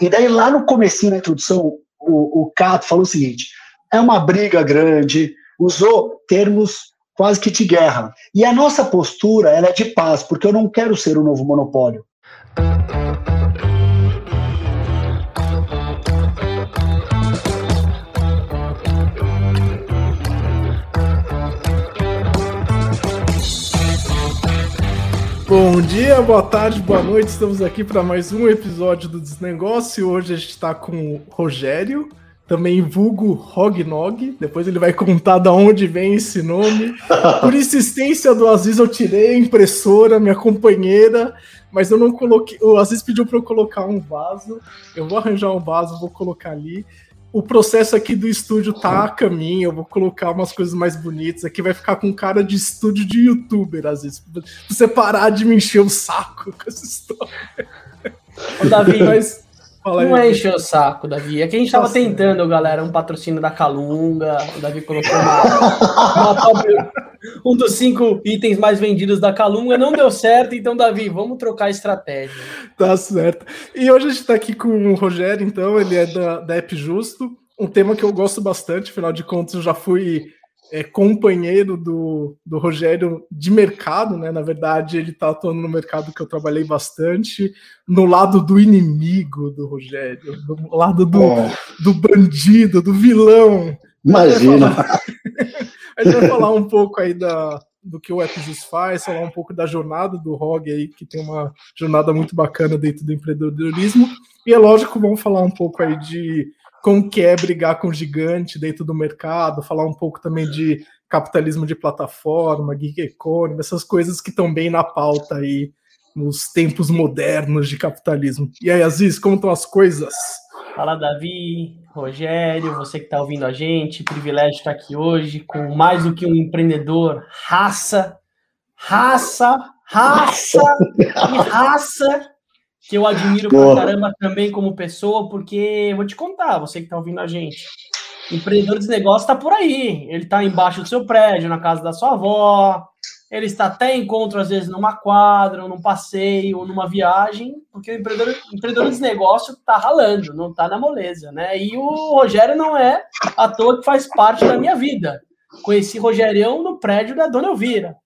E daí, lá no comecinho da introdução, o, o Cato falou o seguinte: é uma briga grande, usou termos quase que de guerra. E a nossa postura ela é de paz, porque eu não quero ser o um novo monopólio. Bom dia, boa tarde, boa noite. Estamos aqui para mais um episódio do Desnegócio. Hoje a gente está com o Rogério, também vulgo Rognog. Depois ele vai contar de onde vem esse nome. Por insistência do Aziz, eu tirei a impressora, minha companheira, mas eu não coloquei. O Aziz pediu para eu colocar um vaso. Eu vou arranjar um vaso, vou colocar ali o processo aqui do estúdio tá a caminho, eu vou colocar umas coisas mais bonitas. Aqui vai ficar com cara de estúdio de youtuber, às vezes. Pra você parar de me encher o saco com essa história. Ô, Davi, Mas, não é encher o saco, Davi. É que a gente tava Nossa, tentando, galera, um patrocínio da Calunga. O Davi colocou uma, uma um dos cinco itens mais vendidos da Calunga. Não deu certo, então, Davi, vamos trocar a estratégia. Tá certo. E hoje a gente tá aqui com o Rogério, então, ele é da, da App Justo. Um tema que eu gosto bastante, afinal de contas, eu já fui é, companheiro do, do Rogério de mercado, né? Na verdade, ele está atuando no mercado que eu trabalhei bastante, no lado do inimigo do Rogério, do lado do, do bandido, do vilão. Imagina! A gente vai falar um pouco aí da, do que o AppJus faz, falar um pouco da jornada do ROG aí, que tem uma jornada muito bacana dentro do empreendedorismo. E é lógico, vamos falar um pouco aí de como que é brigar com gigante dentro do mercado, falar um pouco também de capitalismo de plataforma, gig economy, essas coisas que estão bem na pauta aí nos tempos modernos de capitalismo. E aí, Aziz, como estão as coisas? Fala, Davi, Rogério, você que está ouvindo a gente, privilégio estar aqui hoje com mais do que um empreendedor, raça, raça, raça e raça que eu admiro Boa. pra caramba também como pessoa, porque vou te contar, você que tá ouvindo a gente. Empreendedor de negócio tá por aí. Ele tá embaixo do seu prédio, na casa da sua avó. Ele está até encontro, às vezes, numa quadra, ou num passeio, ou numa viagem, porque o empreendedor, empreendedor de negócio tá ralando, não tá na moleza, né? E o Rogério não é à toa que faz parte da minha vida. Conheci Rogerião no prédio da Dona Elvira.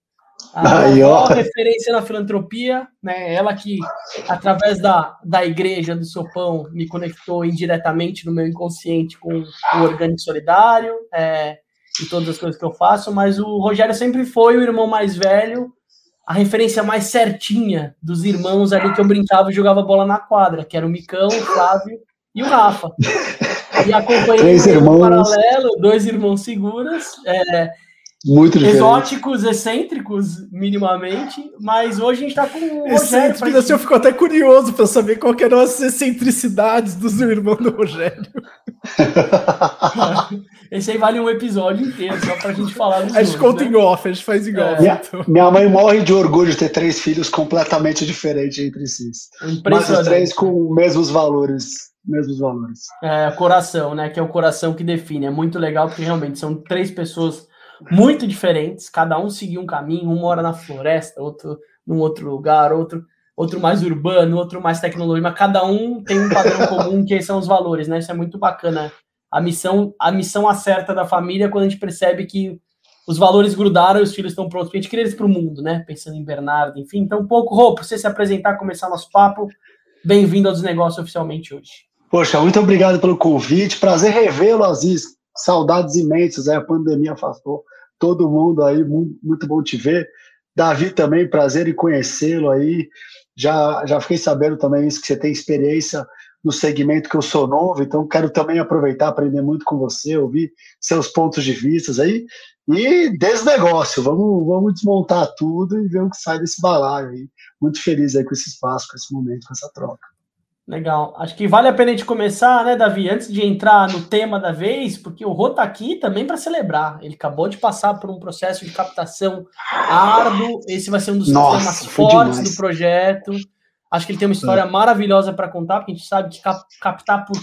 A Aí, ó. referência na filantropia, né? Ela que, através da, da igreja do seu pão, me conectou indiretamente no meu inconsciente com o orgânico solidário é, e todas as coisas que eu faço. Mas o Rogério sempre foi o irmão mais velho, a referência mais certinha dos irmãos ali que eu brincava e jogava bola na quadra, que era o Micão, o Flávio e o Rafa. E acompanhei Três irmãos. paralelo, dois irmãos seguras. É, muito diferente. Exóticos, excêntricos, minimamente, mas hoje a gente tá com o Rogério. Pra... Assim, eu fico até curioso para saber qual eram as excentricidades dos irmãos do Rogério. Esse aí vale um episódio inteiro, só pra gente falar dos A gente conta né? em off, a gente faz igual. É. Minha, então. minha, mãe morre de orgulho de ter três filhos completamente diferentes entre si. Mas os três com mesmos valores mesmos valores. É, coração, né? Que é o coração que define. É muito legal porque realmente são três pessoas muito diferentes, cada um seguiu um caminho, um mora na floresta, outro num outro lugar, outro outro mais urbano, outro mais tecnológico, mas cada um tem um padrão comum que são os valores, né? Isso é muito bacana. A missão, a missão acerta da família quando a gente percebe que os valores grudaram e os filhos estão prontos. A gente queria eles para o mundo, né? Pensando em Bernardo, enfim. Então, um pouco, Rô, para você se apresentar, começar nosso papo. Bem-vindo aos negócios oficialmente hoje. Poxa, muito obrigado pelo convite. Prazer revê-lo, Aziz. Saudades imensas, aí a pandemia afastou todo mundo aí, muito bom te ver. Davi também, prazer em conhecê-lo aí. Já, já fiquei sabendo também isso, que você tem experiência no segmento que eu sou novo, então quero também aproveitar, aprender muito com você, ouvir seus pontos de vista aí. E desnegócio, vamos, vamos desmontar tudo e ver o que sai desse balaio aí. Muito feliz aí com esse espaço, com esse momento, com essa troca. Legal. Acho que vale a pena a gente começar, né, Davi, antes de entrar no tema da vez, porque o Rô tá aqui também para celebrar. Ele acabou de passar por um processo de captação árduo. Esse vai ser um dos Nossa, temas fortes demais. do projeto. Acho que ele tem uma história é. maravilhosa para contar, porque a gente sabe que cap captar por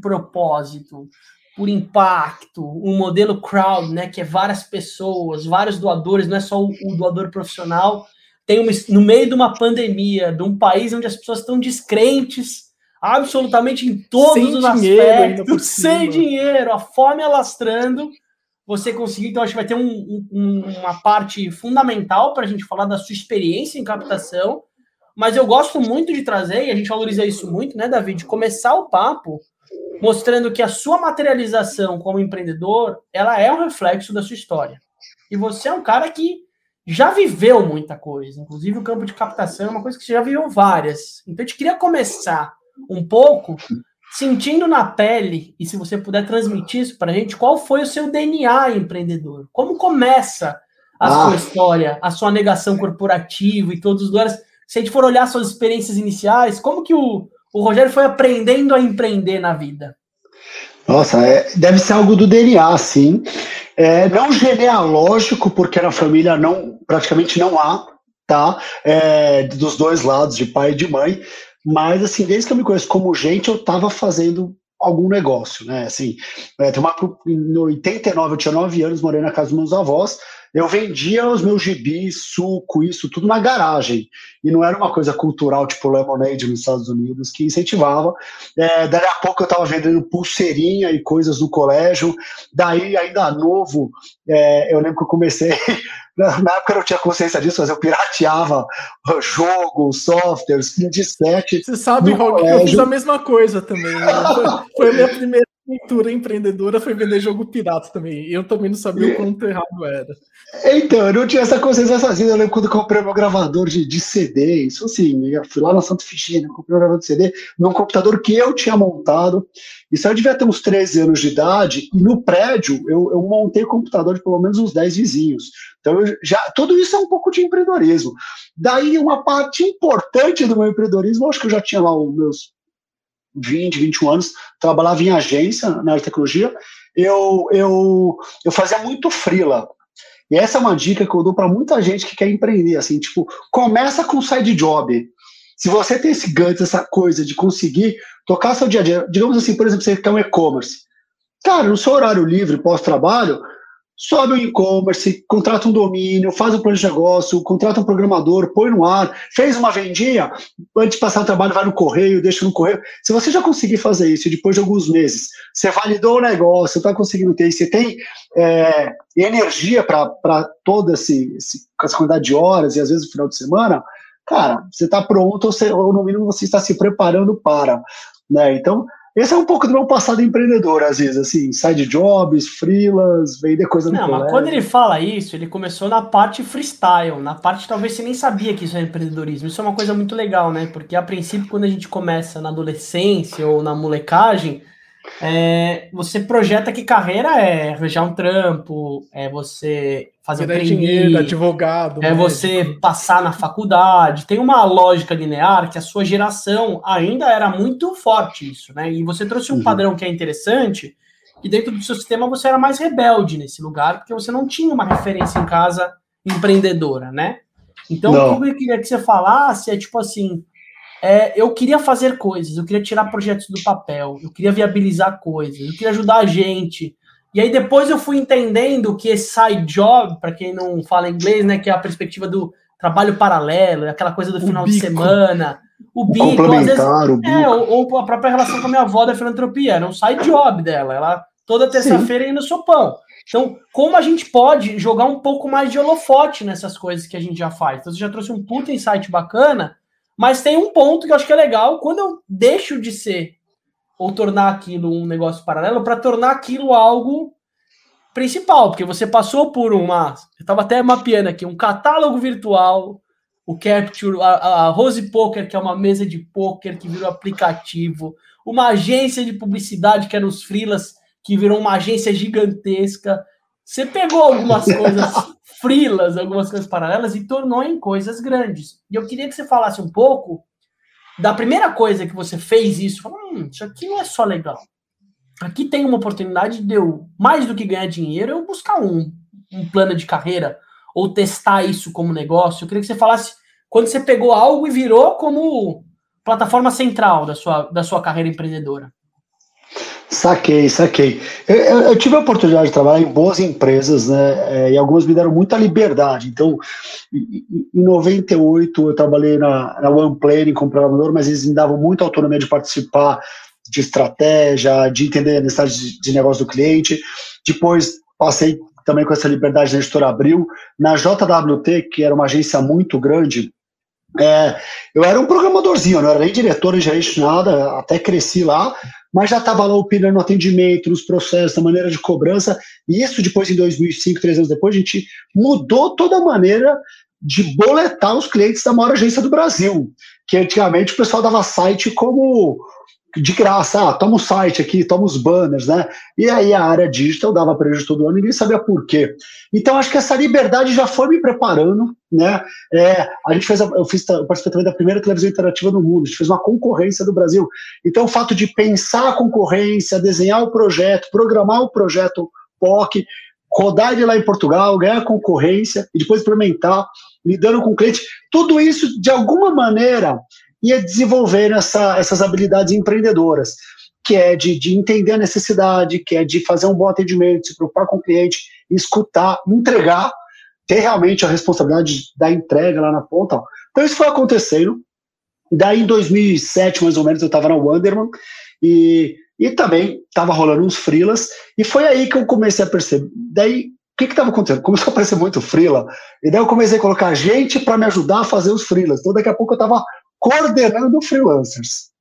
propósito, por impacto, um modelo crowd, né, que é várias pessoas, vários doadores, não é só o, o doador profissional, tem uma, no meio de uma pandemia, de um país onde as pessoas estão descrentes absolutamente em todos sem os aspectos, sem dinheiro, a fome alastrando, você conseguir. Então, acho que vai ter um, um, uma parte fundamental para a gente falar da sua experiência em captação. Mas eu gosto muito de trazer, e a gente valoriza isso muito, né, David? Começar o papo mostrando que a sua materialização como empreendedor, ela é um reflexo da sua história. E você é um cara que já viveu muita coisa, inclusive o campo de captação é uma coisa que você já viveu várias. Então, eu te queria começar um pouco sentindo na pele, e se você puder transmitir isso para a gente, qual foi o seu DNA empreendedor? Como começa a ah. sua história, a sua negação corporativa e todos os lugares? Se a gente for olhar suas experiências iniciais, como que o, o Rogério foi aprendendo a empreender na vida? Nossa, é, deve ser algo do DNA, sim. É, não genealógico, porque na família não, praticamente não há, tá? É, dos dois lados, de pai e de mãe. Mas, assim, desde que eu me conheço como gente, eu estava fazendo algum negócio, né? Assim, é, tem uma, em 89, eu tinha 9 anos, morei na casa dos meus avós, eu vendia os meus gibis, suco, isso tudo na garagem. E não era uma coisa cultural, tipo Lemonade nos Estados Unidos, que incentivava. É, daí a pouco eu estava vendendo pulseirinha e coisas no colégio. Daí, ainda novo, é, eu lembro que eu comecei. Na época eu não tinha consciência disso, mas eu pirateava jogos, softwares, disquete. Você sabe, Rock, eu fiz a mesma coisa também. Né? Foi, foi a minha primeira cultura empreendedora foi vender jogo pirata também. Eu também não sabia o quanto errado era. Então, eu não tinha essa consciência sozinho. Eu lembro quando comprei meu gravador de, de CD, isso assim, eu fui lá na Santa Fichinha, comprei um gravador de CD num computador que eu tinha montado. Isso eu devia ter uns 13 anos de idade, e no prédio eu, eu montei o computador de pelo menos uns 10 vizinhos. Então, já, tudo isso é um pouco de empreendedorismo. Daí, uma parte importante do meu empreendedorismo, acho que eu já tinha lá os meus 20, 21 anos, trabalhava em agência na área de tecnologia, eu, eu, eu fazia muito freela. E essa é uma dica que eu dou para muita gente que quer empreender, assim, tipo, começa com side job. Se você tem esse ganho, essa coisa de conseguir tocar seu dia a dia, digamos assim, por exemplo, você quer um e-commerce. Cara, no seu horário livre, pós-trabalho, sobe o e-commerce, contrata um domínio, faz um plano de negócio, contrata um programador, põe no ar, fez uma vendinha, antes de passar o trabalho, vai no correio, deixa no correio. Se você já conseguir fazer isso depois de alguns meses, você validou o negócio, está conseguindo ter, você tem é, energia para toda esse, esse, essa quantidade de horas e às vezes no final de semana, cara, você está pronto, ou, você, ou no mínimo você está se preparando para. Né? Então, esse é um pouco do meu passado empreendedor, às vezes, assim, side jobs, freelas, vender coisa no Não, colégio. mas quando ele fala isso, ele começou na parte freestyle, na parte talvez você nem sabia que isso é empreendedorismo. Isso é uma coisa muito legal, né? Porque a princípio, quando a gente começa na adolescência ou na molecagem, é, você projeta que carreira é arranjar um trampo, é você fazer um dinheiro, advogado, é médico. você passar na faculdade. Tem uma lógica linear que a sua geração ainda era muito forte isso, né? E você trouxe um uhum. padrão que é interessante, e dentro do seu sistema você era mais rebelde nesse lugar, porque você não tinha uma referência em casa empreendedora, né? Então, não. o que eu queria que você falasse é tipo assim, é, eu queria fazer coisas, eu queria tirar projetos do papel, eu queria viabilizar coisas, eu queria ajudar a gente. E aí depois eu fui entendendo que esse side job, para quem não fala inglês, né, que é a perspectiva do trabalho paralelo, aquela coisa do final de semana, o, o bico, às vezes, o bico. É, ou, ou, a própria relação com a minha avó da filantropia, era um side job dela, ela toda terça-feira ia no sopão. Então, como a gente pode jogar um pouco mais de holofote nessas coisas que a gente já faz? Então, você já trouxe um puta insight bacana, mas tem um ponto que eu acho que é legal, quando eu deixo de ser ou tornar aquilo um negócio paralelo, para tornar aquilo algo principal, porque você passou por uma. Eu estava até mapeando aqui, um catálogo virtual, o Capture, a, a Rose Poker, que é uma mesa de poker que virou aplicativo, uma agência de publicidade que era os Freelas, que virou uma agência gigantesca. Você pegou algumas coisas frilas, algumas coisas paralelas e tornou em coisas grandes. E eu queria que você falasse um pouco da primeira coisa que você fez isso. Falou, hum, isso aqui não é só legal. Aqui tem uma oportunidade de eu, mais do que ganhar dinheiro, eu buscar um, um plano de carreira ou testar isso como negócio. Eu queria que você falasse quando você pegou algo e virou como plataforma central da sua, da sua carreira empreendedora. Saquei, saquei. Eu, eu, eu, tive a oportunidade de trabalhar em boas empresas, né? É, e algumas me deram muita liberdade. Então, em, em 98, eu trabalhei na, na OnePlane como programador, mas eles me davam muita autonomia de participar de estratégia, de entender a necessidade de, de negócio do cliente. Depois, passei também com essa liberdade na editora Abril. Na JWT, que era uma agência muito grande, é, eu era um programadorzinho, não era nem diretor, nem gerente, nada, até cresci lá, mas já estava lá opinando no atendimento, nos processos, na maneira de cobrança, e isso depois, em 2005, três anos depois, a gente mudou toda a maneira de boletar os clientes da maior agência do Brasil, que antigamente o pessoal dava site como de graça, ah, toma o site aqui, toma os banners, né? E aí a área digital dava prejuízo todo ano, ninguém sabia por quê. Então acho que essa liberdade já foi me preparando, né? É, a gente fez, eu fiz, eu participei também da primeira televisão interativa do mundo, a gente fez uma concorrência do Brasil. Então o fato de pensar a concorrência, desenhar o projeto, programar o projeto POC, rodar ele lá em Portugal, ganhar concorrência e depois implementar, lidando com o cliente, tudo isso de alguma maneira ia desenvolver essa, essas habilidades empreendedoras, que é de, de entender a necessidade, que é de fazer um bom atendimento, se preocupar com o cliente, escutar, entregar, ter realmente a responsabilidade da entrega lá na ponta. Então isso foi acontecendo. Daí em 2007, mais ou menos, eu estava na Wanderman e, e também estava rolando uns frilas e foi aí que eu comecei a perceber. Daí o que estava acontecendo? Começou a aparecer muito frila, e daí eu comecei a colocar gente para me ajudar a fazer os frilas. Então daqui a pouco eu estava coordenando freelancers.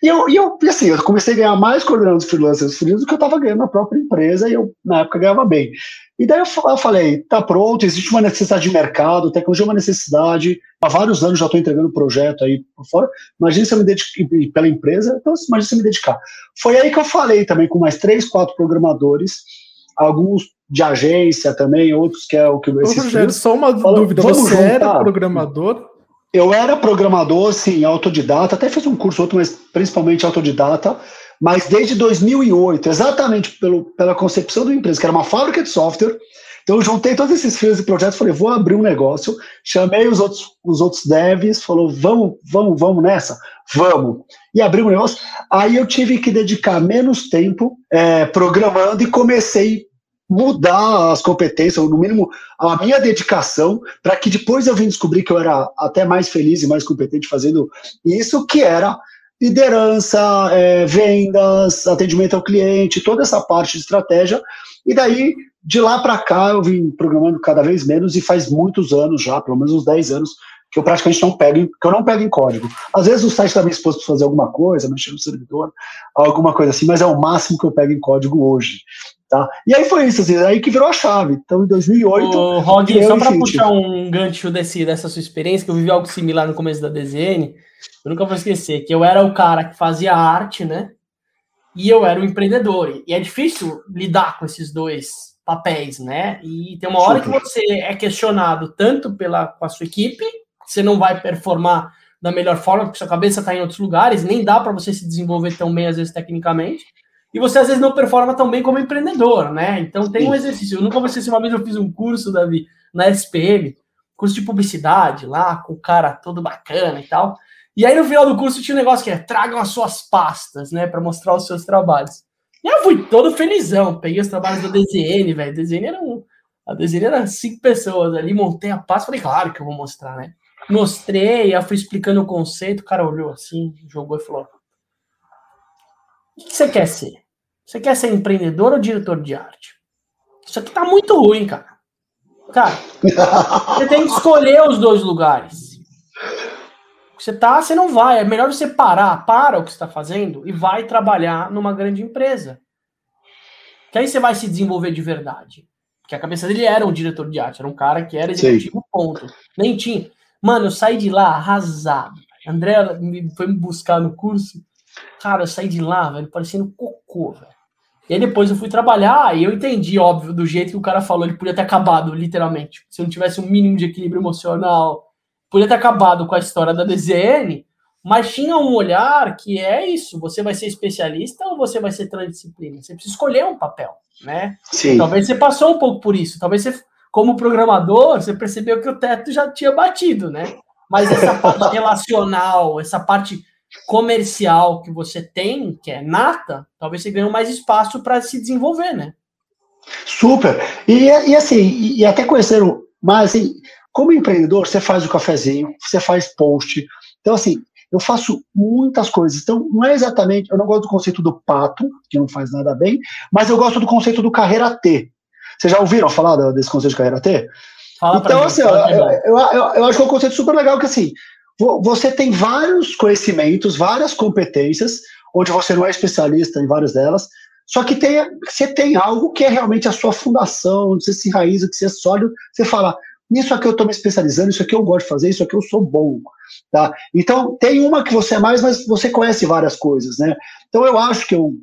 E eu, e eu, assim, eu comecei a ganhar mais coordenando freelancers freelancers do que eu estava ganhando na própria empresa e eu, na época, ganhava bem. E daí eu, eu falei, tá pronto, existe uma necessidade de mercado, tecnologia é uma necessidade, há vários anos já estou entregando projeto aí por fora, imagina se eu me dedicar pela empresa, então imagina se eu me dedicar. Foi aí que eu falei também com mais três, quatro programadores, alguns de agência também, outros que é o que... Ô, Rogério, só uma dúvida, você era programador? Eu era programador, sim, autodidata, até fiz um curso outro, mas principalmente autodidata, mas desde 2008, exatamente pelo, pela concepção da empresa, que era uma fábrica de software, então eu juntei todos esses filhos e projetos, falei, vou abrir um negócio, chamei os outros, os outros devs, falou, vamos, vamos, vamos nessa? Vamos. E abri um negócio, aí eu tive que dedicar menos tempo é, programando e comecei mudar as competências, ou no mínimo a minha dedicação, para que depois eu vim descobrir que eu era até mais feliz e mais competente fazendo isso, que era liderança, é, vendas, atendimento ao cliente, toda essa parte de estratégia. E daí, de lá para cá, eu vim programando cada vez menos e faz muitos anos já, pelo menos uns 10 anos, que eu praticamente não pego, que eu não pego em código. Às vezes o site da minha esposa para fazer alguma coisa, mexer no servidor, alguma coisa assim, mas é o máximo que eu pego em código hoje. Tá? E aí foi isso, assim, aí que virou a chave. Então, em 2008. Ô, Rod, só para puxar um gancho desse, dessa sua experiência, que eu vivi algo similar no começo da DZN, eu nunca vou esquecer que eu era o cara que fazia arte, né? E eu era o empreendedor. E é difícil lidar com esses dois papéis, né? E tem uma hora que você é questionado tanto pela, com a sua equipe, você não vai performar da melhor forma, porque sua cabeça está em outros lugares, nem dá para você se desenvolver tão bem, às vezes, tecnicamente e você às vezes não performa tão bem como empreendedor, né? Então tem um exercício. Eu nunca vou esquecer, uma vez eu fiz um curso, Davi, na SPM, curso de publicidade lá, com o cara todo bacana e tal. E aí no final do curso tinha um negócio que é tragam as suas pastas, né, para mostrar os seus trabalhos. E eu fui todo felizão, peguei os trabalhos da DZN, velho. DZN era um, a DZN era cinco pessoas ali, montei a pasta, falei, claro que eu vou mostrar, né? Mostrei, aí fui explicando o conceito, o cara olhou assim, jogou e falou: O que você quer ser? Você quer ser empreendedor ou diretor de arte? Isso aqui tá muito ruim, cara. Cara, você tem que escolher os dois lugares. Você tá, você não vai. É melhor você parar, para o que está fazendo e vai trabalhar numa grande empresa. Que aí você vai se desenvolver de verdade. Porque a cabeça dele era um diretor de arte, era um cara que era executivo, Sim. ponto. Nem tinha. Mano, eu saí de lá arrasado. André foi me buscar no curso. Cara, eu saí de lá, velho, parecendo cocô, velho. E aí depois eu fui trabalhar e eu entendi, óbvio, do jeito que o cara falou, ele podia ter acabado, literalmente. Se eu não tivesse um mínimo de equilíbrio emocional, podia ter acabado com a história da DZN, mas tinha um olhar que é isso, você vai ser especialista ou você vai ser transdisciplina? Você precisa escolher um papel, né? Sim. Talvez você passou um pouco por isso, talvez você, como programador, você percebeu que o teto já tinha batido, né? Mas essa parte relacional, essa parte comercial que você tem, que é nata, talvez você ganhe mais espaço para se desenvolver, né? Super. E, e assim, e, até conheceram, mas assim, como empreendedor, você faz o cafezinho, você faz post. Então, assim, eu faço muitas coisas. Então, não é exatamente. Eu não gosto do conceito do pato, que não faz nada bem, mas eu gosto do conceito do carreira T. Vocês já ouviram falar desse conceito de carreira T? Fala então, assim, eu, eu, eu, eu, acho que é um conceito super legal que, assim, você tem vários conhecimentos, várias competências, onde você não é especialista em várias delas, só que tem, você tem algo que é realmente a sua fundação, você se enraiza, que você é sólido, você fala, nisso aqui eu estou me especializando, isso aqui eu gosto de fazer, isso aqui eu sou bom. Tá? Então, tem uma que você é mais, mas você conhece várias coisas, né? Então, eu acho que eu,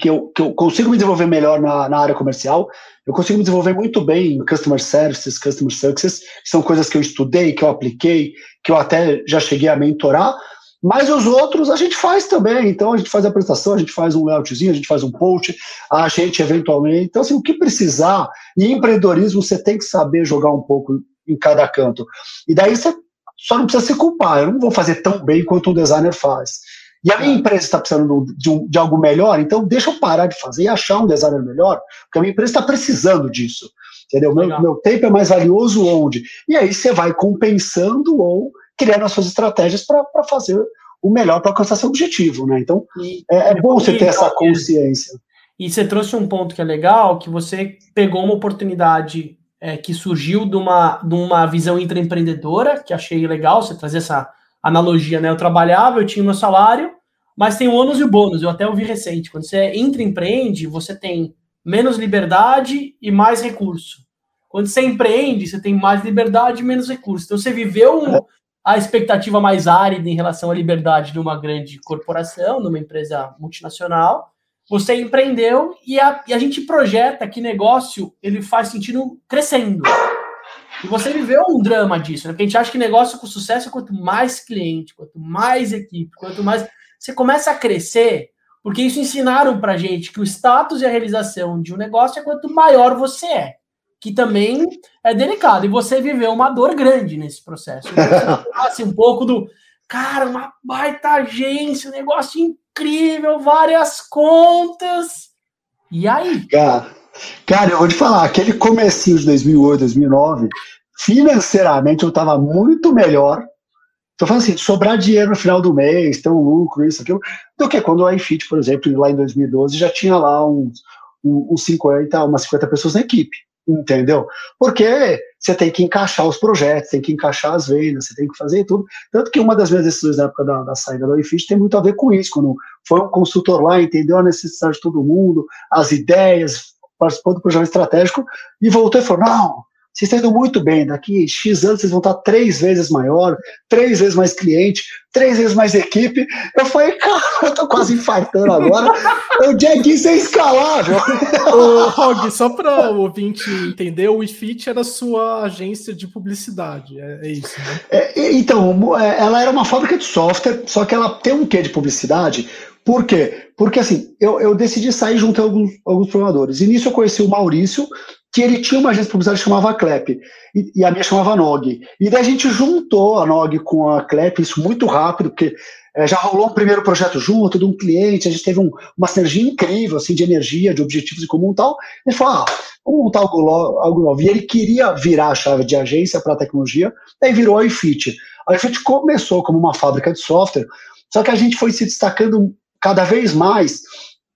que eu, que eu consigo me desenvolver melhor na, na área comercial, eu consigo me desenvolver muito bem em Customer Services, Customer Success, são coisas que eu estudei, que eu apliquei, que eu até já cheguei a mentorar, mas os outros a gente faz também. Então a gente faz a apresentação, a gente faz um layoutzinho, a gente faz um post, a gente eventualmente. Então, assim, o que precisar, e empreendedorismo você tem que saber jogar um pouco em cada canto. E daí você só não precisa se culpar. Eu não vou fazer tão bem quanto um designer faz. E a minha empresa está precisando de, um, de, algo melhor, então deixa eu parar de fazer e achar um designer melhor, porque a minha empresa está precisando disso. Entendeu? Meu, meu tempo é mais valioso onde? E aí você vai compensando ou criando as suas estratégias para fazer o melhor para alcançar seu objetivo, né? Então, e, é, é bom você ter essa consciência. E você trouxe um ponto que é legal, que você pegou uma oportunidade é, que surgiu de uma, de uma visão intraempreendedora, que achei legal você trazer essa analogia, né? Eu trabalhava, eu tinha meu salário, mas tem o ônus e o bônus, eu até ouvi recente. Quando você intraempreende, você tem menos liberdade e mais recurso. Quando você empreende, você tem mais liberdade e menos recurso. Então você viveu a expectativa mais árida em relação à liberdade de uma grande corporação, numa empresa multinacional. Você empreendeu e a, e a gente projeta que negócio ele faz sentido crescendo. E você viveu um drama disso, né? Porque a gente acha que negócio com sucesso é quanto mais cliente, quanto mais equipe, quanto mais. Você começa a crescer, porque isso ensinaram pra gente que o status e a realização de um negócio é quanto maior você é que também é delicado. E você viveu uma dor grande nesse processo. Então, assim, um pouco do cara, uma baita agência, um negócio incrível, várias contas. E aí? Cara, cara, eu vou te falar, aquele comecinho de 2008, 2009, financeiramente eu estava muito melhor. Tô falando assim, sobrar dinheiro no final do mês, ter um lucro, isso, aquilo, do que quando o iFit, por exemplo, lá em 2012, já tinha lá uns, uns 50, umas 50 pessoas na equipe entendeu? Porque você tem que encaixar os projetos, tem que encaixar as vendas, você tem que fazer tudo. Tanto que uma das minhas decisões na época da, da saída da iFit tem muito a ver com isso, quando foi um consultor lá, entendeu a necessidade de todo mundo, as ideias, participou do projeto estratégico e voltou e falou: não, vocês estão indo muito bem, daqui X anos vocês vão estar três vezes maior, três vezes mais cliente, três vezes mais equipe. Eu falei, cara, eu tô quase infartando agora. o Jack, isso é escalável. Ô, Rog, só para o ouvinte entender, o iFit era sua agência de publicidade, é, é isso, né? É, então, é, ela era uma fábrica de software, só que ela tem um quê de publicidade, por quê? Porque assim, eu, eu decidi sair junto a alguns, alguns programadores. Nisso eu conheci o Maurício, que ele tinha uma agência publicidade que chamava Clep, e, e, a minha chamava Nog. E daí a gente juntou a Nog com a Clep, isso muito rápido, porque é, já rolou um primeiro projeto junto de um cliente, a gente teve um, uma sinergia incrível, assim, de energia, de objetivos em comum e tal. Ele falou, ah, vamos montar algo, algo novo. E ele queria virar a chave de agência para tecnologia, daí virou a iFit. A iFit começou como uma fábrica de software, só que a gente foi se destacando cada vez mais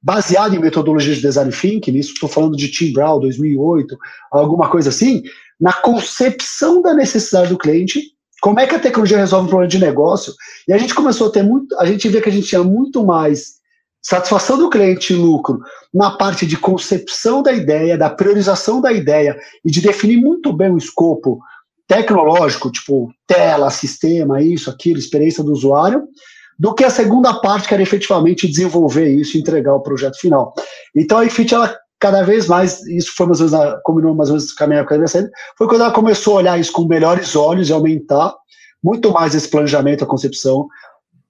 baseado em metodologias de design thinking, isso estou falando de Tim Brown 2008, alguma coisa assim, na concepção da necessidade do cliente, como é que a tecnologia resolve um problema de negócio, e a gente começou a ter muito, a gente vê que a gente tinha muito mais satisfação do cliente e lucro na parte de concepção da ideia, da priorização da ideia e de definir muito bem o escopo tecnológico, tipo tela, sistema, isso, aquilo, experiência do usuário, do que a segunda parte, que era efetivamente desenvolver isso e entregar o projeto final. Então a iFit, ela cada vez mais, isso foi mais ou menos, combinou mais ou menos com a minha época foi quando ela começou a olhar isso com melhores olhos e aumentar muito mais esse planejamento, a concepção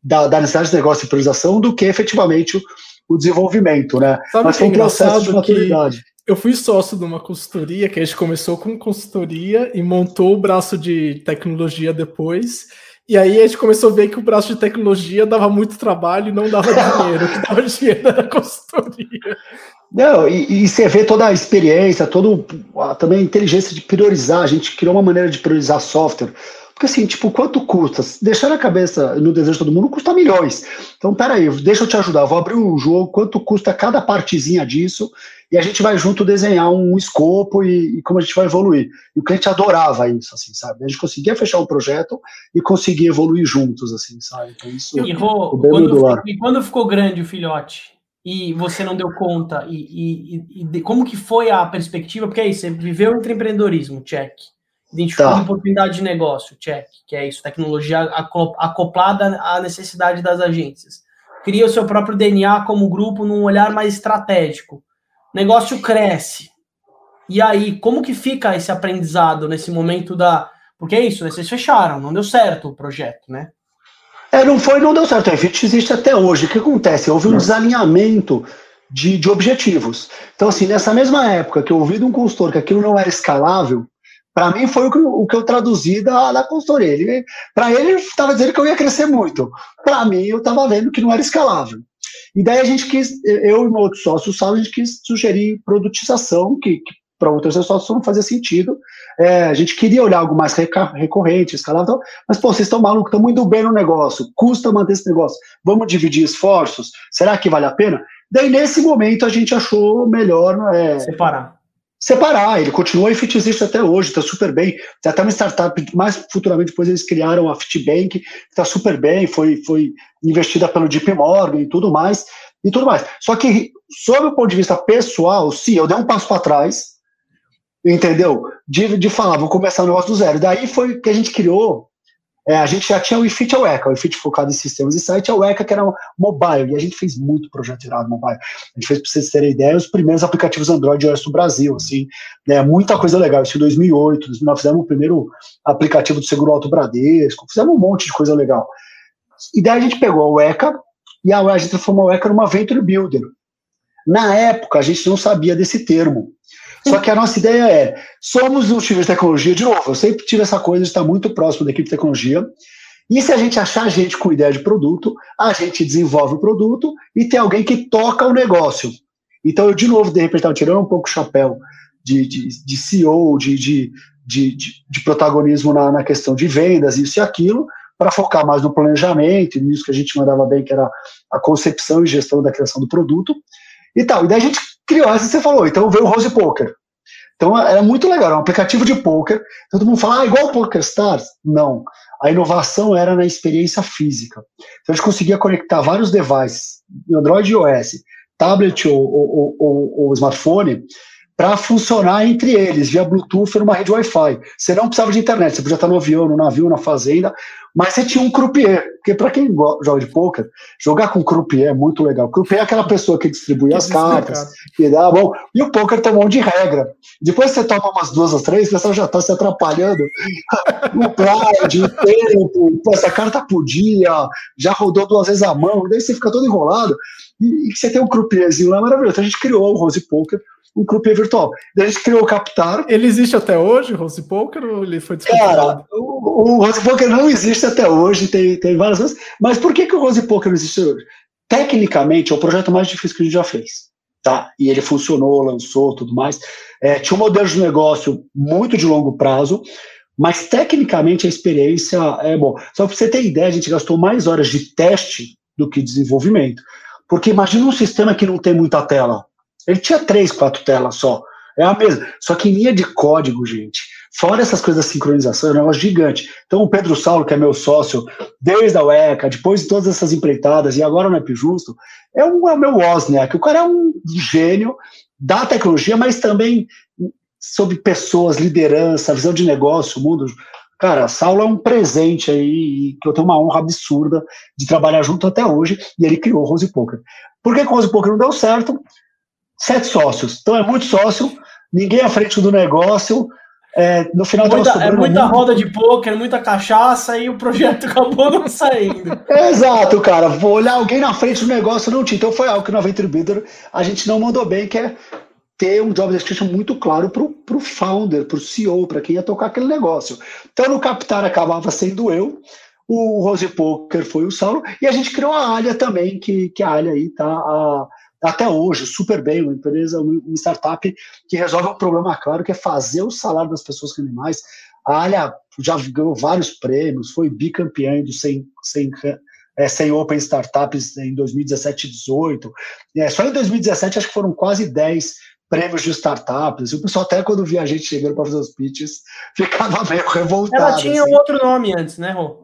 da, da necessidade de negócio e priorização do que efetivamente o, o desenvolvimento, né? Sabe Mas foi um processo de maturidade. Eu fui sócio de uma consultoria, que a gente começou com consultoria e montou o braço de tecnologia depois. E aí a gente começou a ver que o braço de tecnologia dava muito trabalho e não dava dinheiro. O que dava dinheiro era a consultoria. Não, e, e, você vê toda a experiência, toda também a inteligência de priorizar. A gente criou uma maneira de priorizar software. Porque assim, tipo, quanto custa? Deixar na cabeça, no desejo de todo mundo, custa milhões. Então, peraí, deixa eu te ajudar. Eu vou abrir um jogo, quanto custa cada partezinha disso, e a gente vai junto desenhar um escopo e, e como a gente vai evoluir. E o cliente adorava isso, assim, sabe? A gente conseguia fechar um projeto e conseguia evoluir juntos, assim, sabe? Então, isso e, Rô, quando, e quando ficou grande o filhote? E você não deu conta? E, e, e de, como que foi a perspectiva? Porque aí, você viveu entre empreendedorismo, check Identificou tá. oportunidade de negócio, check, que é isso, tecnologia acoplada à necessidade das agências. Cria o seu próprio DNA como grupo num olhar mais estratégico. Negócio cresce. E aí, como que fica esse aprendizado nesse momento da. Porque é isso, né? Vocês fecharam, não deu certo o projeto, né? É, não foi, não deu certo. A Fit existe até hoje. O que acontece? Houve um desalinhamento de, de objetivos. Então, assim, nessa mesma época que eu ouvi de um consultor que aquilo não era escalável, para mim foi o que, o que eu traduzi da, da consultoria. Ele, para ele, estava dizendo que eu ia crescer muito. Para mim, eu estava vendo que não era escalável. E daí a gente quis, eu e meu outro sócio, o Saulo, a gente quis sugerir produtização, que, que para outros sócios não fazia sentido. É, a gente queria olhar algo mais recorrente, escalável, mas, pô, vocês estão malucos, estão muito bem no negócio, custa manter esse negócio, vamos dividir esforços, será que vale a pena? Daí, nesse momento, a gente achou melhor... É, Separar separar. Ele continua em Fitexist até hoje, está super bem. Tem até uma startup, mais futuramente depois eles criaram a Fitbank, que está super bem, foi, foi investida pelo JP Morgan e tudo mais, e tudo mais. Só que, sob o ponto de vista pessoal, sim, eu dei um passo para trás, entendeu? De, de falar, vou começar o negócio do zero. Daí foi que a gente criou é, a gente já tinha o iFit e o ECA, o iFit focado em sistemas e site, e o ECA que era mobile, e a gente fez muito projeto irado mobile. A gente fez, para vocês terem ideia, os primeiros aplicativos Android iOS do Brasil, assim, né, muita coisa legal. Isso em 2008, nós fizemos o primeiro aplicativo do Seguro Auto Bradesco, fizemos um monte de coisa legal. E daí a gente pegou o ECA, e a, a gente transformou o ECA numa Venture Builder. Na época, a gente não sabia desse termo. Só que a nossa ideia é, somos um time de tecnologia, de novo, eu sempre tive essa coisa de estar muito próximo da equipe de tecnologia, e se a gente achar gente com ideia de produto, a gente desenvolve o produto e tem alguém que toca o negócio. Então, eu, de novo, de repente, estava tirando um pouco o chapéu de, de, de CEO, de, de, de, de protagonismo na, na questão de vendas, isso e aquilo, para focar mais no planejamento, nisso que a gente mandava bem, que era a concepção e gestão da criação do produto e tal. E daí a gente essa que você falou. Então veio o Rose Poker. Então é, é muito legal, é um aplicativo de poker. Todo mundo fala, ah, igual o Poker Stars? Não. A inovação era na experiência física. Então a gente conseguia conectar vários devices, Android e iOS, tablet ou, ou, ou, ou smartphone, para funcionar entre eles, via Bluetooth numa rede Wi-Fi. Você não precisava de internet, você podia estar no avião, no navio, na fazenda, mas você tinha um croupier, porque para quem joga de poker, jogar com croupier é muito legal. Croupier é aquela pessoa que distribui que as cartas, que dá bom. E o poker tem um monte de regra. Depois você toma umas duas ou três, o pessoal já está se atrapalhando. o prazo, o tempo, essa carta podia, já rodou duas vezes a mão, daí você fica todo enrolado. E, e você tem um croupierzinho lá maravilhoso. Então a gente criou o Rose Poker croupier virtual. Daí a gente criou o Captar. Ele existe até hoje, Rose Poker, ou ele foi Cara, o, o Rose Poker não existe até hoje, tem, tem várias coisas. Mas por que, que o Rose Poker não existe hoje? Tecnicamente, é o projeto mais difícil que a gente já fez. Tá? E ele funcionou, lançou, tudo mais. É, tinha um modelo de negócio muito de longo prazo, mas tecnicamente a experiência é bom. Só para você ter ideia, a gente gastou mais horas de teste do que desenvolvimento. Porque imagina um sistema que não tem muita tela. Ele tinha três, quatro telas só. É a mesma. Só que em linha de código, gente. Fora essas coisas da sincronização, é um negócio gigante. Então, o Pedro Saulo, que é meu sócio, desde a UECA, depois de todas essas empreitadas, e agora no App Justo, é, um, é o meu Wozniak. O cara é um gênio da tecnologia, mas também sobre pessoas, liderança, visão de negócio, mundo. Cara, Saulo é um presente aí, que eu tenho uma honra absurda de trabalhar junto até hoje, e ele criou o Rose Poker. Por que o Rose Poker não deu certo? Sete sócios. Então é muito sócio, ninguém à frente do negócio. É, no final muita, É muita muito. roda de pôquer, muita cachaça e o projeto acabou não saindo. Exato, cara. Vou olhar alguém na frente do negócio, não tinha. Então foi algo que no Venture Builder a gente não mandou bem, que é ter um job description muito claro para o founder, para o CEO, para quem ia tocar aquele negócio. Então no Captar acabava sendo eu, o Rose Poker foi o Saulo, e a gente criou a Alia também, que, que a Alia aí tá a, até hoje super bem, uma empresa, uma startup que resolve um problema claro, que é fazer o salário das pessoas com animais. A Alia já ganhou vários prêmios, foi bicampeã do 100, 100, é, 100 Open Startups em 2017 e 2018. É, só em 2017 acho que foram quase 10 prêmios de startups. O pessoal até quando via a gente chegando para fazer os pitches, ficava meio revoltado. Ela tinha assim. um outro nome antes, né, Rô?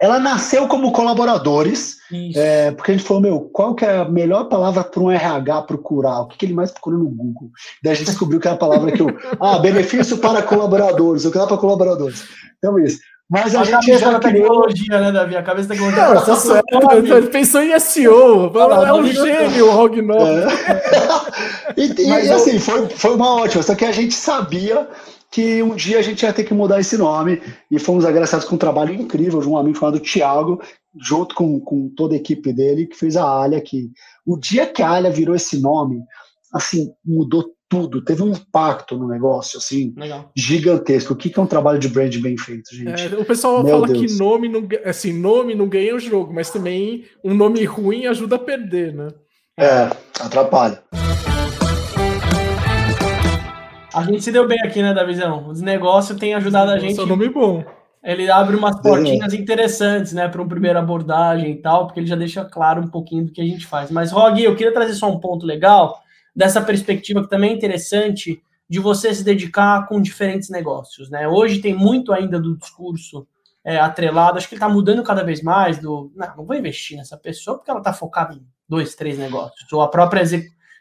Ela nasceu como colaboradores, é, porque a gente falou, meu, qual que é a melhor palavra para um RH procurar? O que, que ele mais procura no Google? Daí a gente descobriu que é a palavra que eu... Ah, benefício para colaboradores, eu quero para colaboradores. Então, isso. Mas a, a gente já da tecnologia, né, Davi? A cabeça da tecnologia. Não, tá certo, ele pensou em SEO. é um gênio o Rognov. É. e, e, e assim, foi, foi uma ótima. Só que a gente sabia que um dia a gente ia ter que mudar esse nome e fomos agraciados com um trabalho incrível de um amigo chamado Thiago, junto com, com toda a equipe dele, que fez a Alha, que o dia que a Alha virou esse nome, assim, mudou tudo, teve um impacto no negócio, assim, Legal. gigantesco. O que, que é um trabalho de brand bem feito, gente? É, o pessoal Meu fala Deus. que nome não, assim, nome não ganha o jogo, mas também um nome ruim ajuda a perder, né? É, atrapalha. A gente se deu bem aqui, né, Davizão? Os negócios têm ajudado a gente. É um nome bom. Ele abre umas portinhas é. interessantes, né, para uma primeira abordagem e tal, porque ele já deixa claro um pouquinho do que a gente faz. Mas, Rog, eu queria trazer só um ponto legal dessa perspectiva que também é interessante de você se dedicar com diferentes negócios, né? Hoje tem muito ainda do discurso é, atrelado, acho que ele está mudando cada vez mais do, não, não vou investir nessa pessoa porque ela está focada em dois, três negócios, ou a própria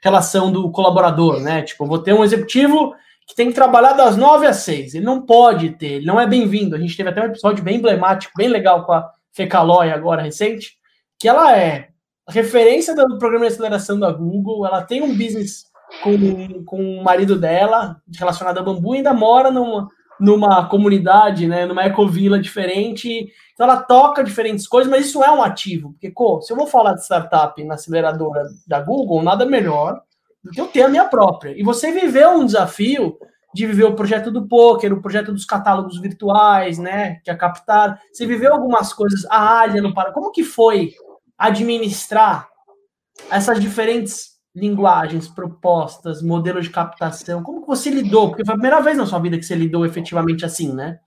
relação do colaborador, né? Tipo, vou ter um executivo que tem que trabalhar das nove às seis. Ele não pode ter, ele não é bem-vindo. A gente teve até um episódio bem emblemático, bem legal com a Fecalói agora recente, que ela é referência do programa de aceleração da Google, ela tem um business com, com o marido dela, relacionado a bambu, e ainda mora numa, numa comunidade, né, numa ecovila diferente. Então ela toca diferentes coisas, mas isso é um ativo. Porque, pô, se eu vou falar de startup na aceleradora da Google, nada melhor do que eu ter a minha própria. E você viveu um desafio de viver o projeto do poker, o projeto dos catálogos virtuais, né? Que é captar. Você viveu algumas coisas, a Alha no para. Como que foi administrar essas diferentes linguagens, propostas, modelos de captação? Como que você lidou? Porque foi a primeira vez na sua vida que você lidou efetivamente assim, né?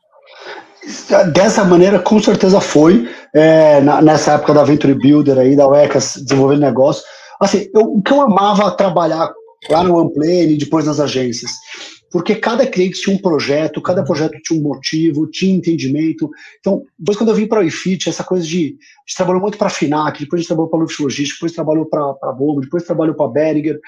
Dessa maneira, com certeza foi. É, nessa época da Venture Builder aí, da UECAS, desenvolvendo negócio. Assim, eu, o que eu amava trabalhar lá no OnePlane e depois nas agências, porque cada cliente tinha um projeto, cada projeto tinha um motivo, tinha entendimento. Então, depois quando eu vim para o iFit, essa coisa de, a gente trabalhou muito para a FINAC, depois a gente trabalhou para a Luft Logística, depois trabalhou para a Bomba, depois trabalhou para a Berger,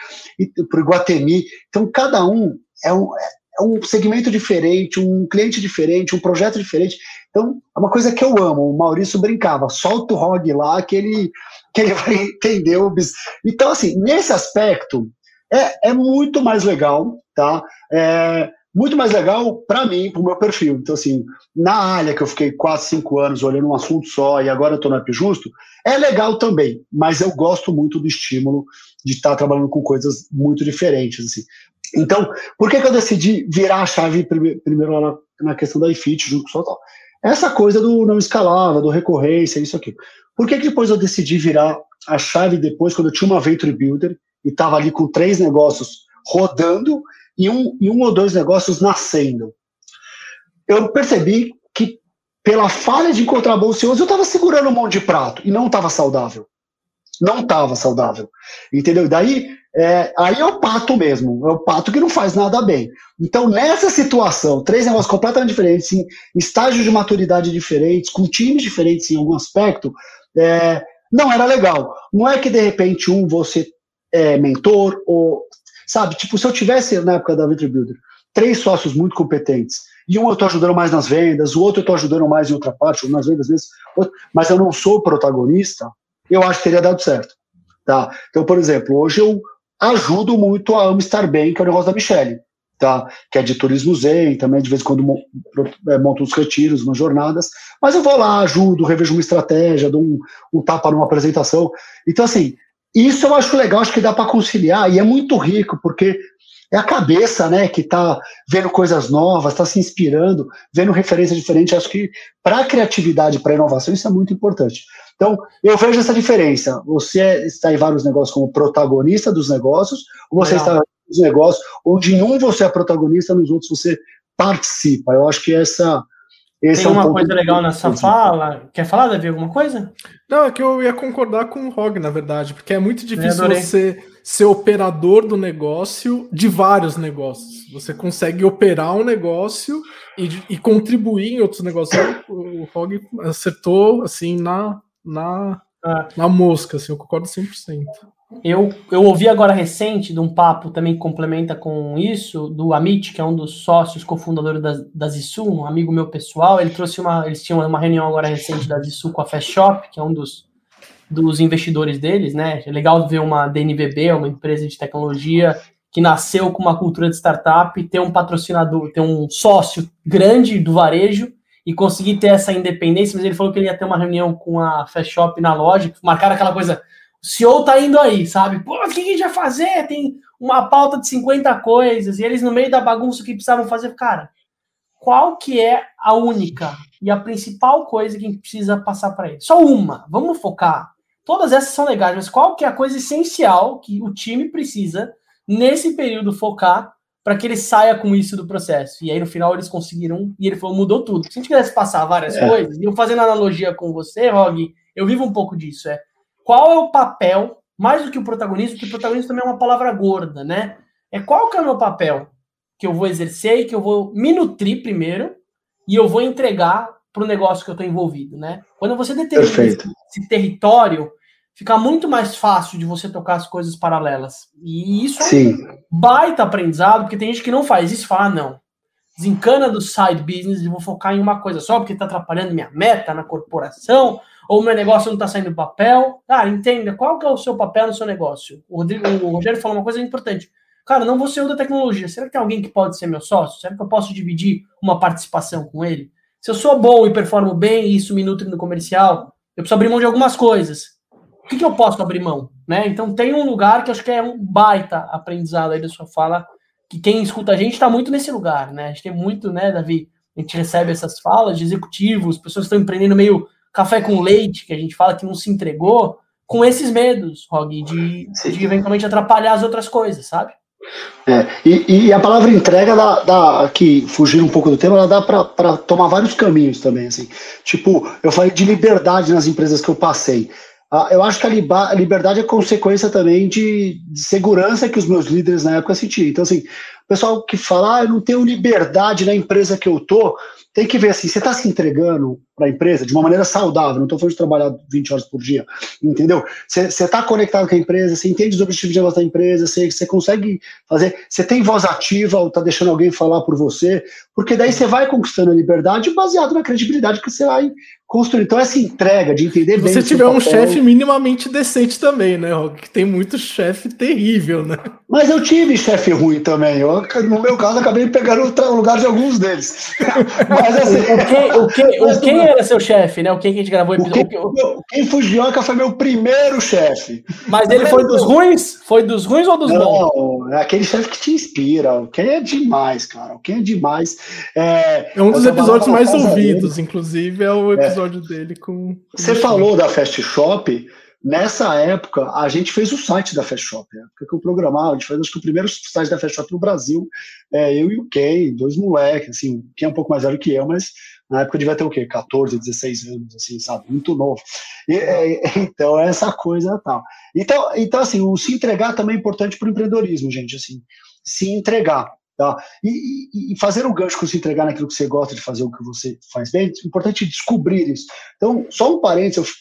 para o Iguatemi. Então, cada um é um, é um segmento diferente, um cliente diferente, um projeto diferente. Então, é uma coisa que eu amo. O Maurício brincava, solta o ROG lá que ele, que ele vai entender o bis. Então, assim, nesse aspecto, é, é muito mais legal, tá? É muito mais legal para mim, para o meu perfil. Então, assim, na área que eu fiquei quase cinco anos olhando um assunto só e agora eu estou na App Justo, é legal também, mas eu gosto muito do estímulo de estar tá trabalhando com coisas muito diferentes, assim. Então, por que, que eu decidi virar a chave primeiro na, na questão da iFit junto com o tal? Essa coisa do não escalável, do recorrência, isso aqui. Por que, que depois eu decidi virar a chave depois, quando eu tinha uma Venture Builder e estava ali com três negócios rodando e um, e um ou dois negócios nascendo? Eu percebi que, pela falha de encontrar bons CEOs, eu estava segurando um monte de prato e não estava saudável. Não estava saudável. Entendeu? E daí é, aí é o pato mesmo, é o pato que não faz nada bem. Então, nessa situação, três negócios completamente diferentes, em estágios de maturidade diferentes, com times diferentes em algum aspecto, é, não era legal. Não é que de repente um você é mentor, ou sabe, tipo, se eu tivesse na época da Venture Builder três sócios muito competentes, e um eu estou ajudando mais nas vendas, o outro eu estou ajudando mais em outra parte, ou nas vendas, mas eu não sou protagonista, eu acho que teria dado certo. Tá? Então, por exemplo, hoje eu ajudo muito a Amo Estar Bem, que é o negócio da Michelle, tá? que é de turismo zen, também de vez em quando é, monto uns retiros, umas jornadas, mas eu vou lá, ajudo, revejo uma estratégia, dou um, um tapa numa apresentação. Então, assim, isso eu acho legal, acho que dá para conciliar, e é muito rico, porque é a cabeça, né, que está vendo coisas novas, está se inspirando, vendo referências diferentes. Acho que para a criatividade, para a inovação, isso é muito importante. Então, eu vejo essa diferença. Você está em vários negócios como protagonista dos negócios, ou você Legal. está nos negócios onde em um você é protagonista, nos outros você participa. Eu acho que essa esse Tem é um uma coisa legal nessa fala. Quer falar, Davi, alguma coisa? Não, é que eu ia concordar com o Rog, na verdade, porque é muito difícil você ser operador do negócio de vários negócios. Você consegue operar um negócio e, e contribuir em outros negócios. O, o Rog acertou assim na, na, ah. na mosca, assim, eu concordo 100%. Eu, eu ouvi agora recente de um papo também que complementa com isso, do Amit, que é um dos sócios cofundadores da, da Zissu, um amigo meu pessoal. Ele trouxe uma. Eles tinham uma reunião agora recente da Zissu com a Fast Shop, que é um dos, dos investidores deles, né? É legal ver uma DNVB, uma empresa de tecnologia que nasceu com uma cultura de startup, ter um patrocinador, ter um sócio grande do varejo e conseguir ter essa independência. Mas ele falou que ele ia ter uma reunião com a Fast Shop na loja, marcar aquela coisa o CEO tá indo aí, sabe? Pô, o que a gente vai fazer? Tem uma pauta de 50 coisas, e eles no meio da bagunça que precisavam fazer, cara, qual que é a única e a principal coisa que a gente precisa passar para eles? Só uma, vamos focar. Todas essas são legais, mas qual que é a coisa essencial que o time precisa nesse período focar para que ele saia com isso do processo? E aí no final eles conseguiram, e ele falou, mudou tudo. Se a gente quisesse passar várias é. coisas, e eu fazendo analogia com você, Rog, eu vivo um pouco disso, é qual é o papel, mais do que o protagonismo, que o protagonismo também é uma palavra gorda, né? É qual que é o meu papel que eu vou exercer e que eu vou me nutrir primeiro e eu vou entregar para o negócio que eu estou envolvido, né? Quando você determina esse, esse território, fica muito mais fácil de você tocar as coisas paralelas. E isso Sim. é um baita aprendizado, porque tem gente que não faz isso e fala, ah, não, desencana do side business e vou focar em uma coisa só, porque está atrapalhando minha meta na corporação, ou meu negócio não está saindo do papel. Ah, entenda, qual que é o seu papel no seu negócio? O, Rodrigo, o Rogério falou uma coisa importante. Cara, não vou ser eu da tecnologia. Será que tem alguém que pode ser meu sócio? Será que eu posso dividir uma participação com ele? Se eu sou bom e performo bem e isso me nutre no comercial, eu preciso abrir mão de algumas coisas. O que, que eu posso abrir mão? Né? Então tem um lugar que acho que é um baita aprendizado aí da sua fala, que quem escuta a gente está muito nesse lugar, né? A gente tem muito, né, Davi? A gente recebe essas falas de executivos, pessoas que estão empreendendo meio café com leite, que a gente fala que não se entregou, com esses medos, Rog, de, de eventualmente atrapalhar as outras coisas, sabe? É, e, e, a palavra entrega dá, dá aqui, fugindo um pouco do tema, ela dá para tomar vários caminhos também, assim. Tipo, eu falei de liberdade nas empresas que eu passei. Ah, eu acho que a liberdade é consequência também de, de, segurança que os meus líderes na época sentiam. Então, assim, pessoal que fala, ah, eu não tenho liberdade na empresa que eu tô, tem que ver assim, você está se entregando para a empresa de uma maneira saudável, não estou falando de trabalhar 20 horas por dia, entendeu? Você está conectado com a empresa, você entende os objetivos de negócio da empresa, você, consegue fazer, você tem voz ativa ou está deixando alguém falar por você, porque daí você vai conquistando a liberdade baseado na credibilidade que você vai construir. Então, essa entrega de entender Se bem. Se você tiver um chefe minimamente decente também, né, Rock? Que tem muito chefe terrível, né? Mas eu tive chefe ruim também. Eu, no meu caso, acabei pegando o lugar de alguns deles. Mas assim. o, que, o, que, o quem era seu chefe, né? O quem que a gente gravou o episódio? O, o quem Fujioka foi meu primeiro chefe. Mas ele foi dos ruins? Foi dos ruins ou dos bons? Não, é aquele chefe que te inspira. Quem é demais, cara. Quem é demais. É, é um dos episódios mais ouvidos, dele. inclusive, é o episódio. É episódio dele com. Você falou da Fast Shop. Nessa época, a gente fez o site da Fast Shop. Né? Porque eu programava, a gente fez acho que o primeiro site da Fast Shop no Brasil. É, eu e o Ken, dois moleques, assim, que é um pouco mais velho que eu, mas na época devia ter o quê? 14, 16 anos, assim, sabe? Muito novo. E, é, então, essa coisa tal. Então, então, assim, o se entregar também é importante para o empreendedorismo, gente, assim, se entregar. Tá? E, e, e, fazer um gancho com se entregar naquilo que você gosta de fazer, o que você faz bem, é importante descobrir isso. Então, só um parênteses,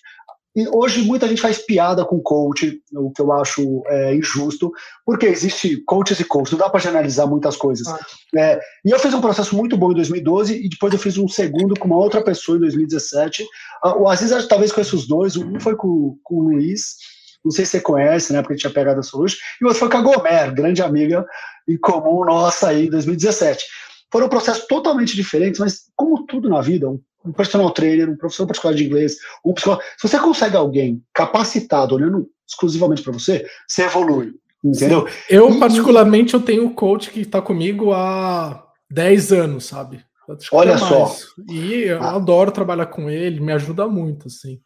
eu, hoje muita gente faz piada com coach, o que eu acho é, injusto, porque existe coaches e coaches, não dá para generalizar muitas coisas. Ah. É, e eu fiz um processo muito bom em 2012 e depois eu fiz um segundo com uma outra pessoa em 2017. O Aziz talvez conheça os dois, um foi com, com o Luiz, não sei se você conhece, né, porque tinha pegado a Solution, e o outro foi com a Gomer, grande amiga em comum nossa aí em 2017. Foram processos totalmente diferentes, mas como tudo na vida, um, um personal trainer, um professor particular de inglês, um psicólogo, se você consegue alguém capacitado olhando exclusivamente para você, você evolui. Entendeu? Eu, particularmente, eu tenho um coach que está comigo há 10 anos, sabe? Olha só. E eu ah. adoro trabalhar com ele, me ajuda muito, assim.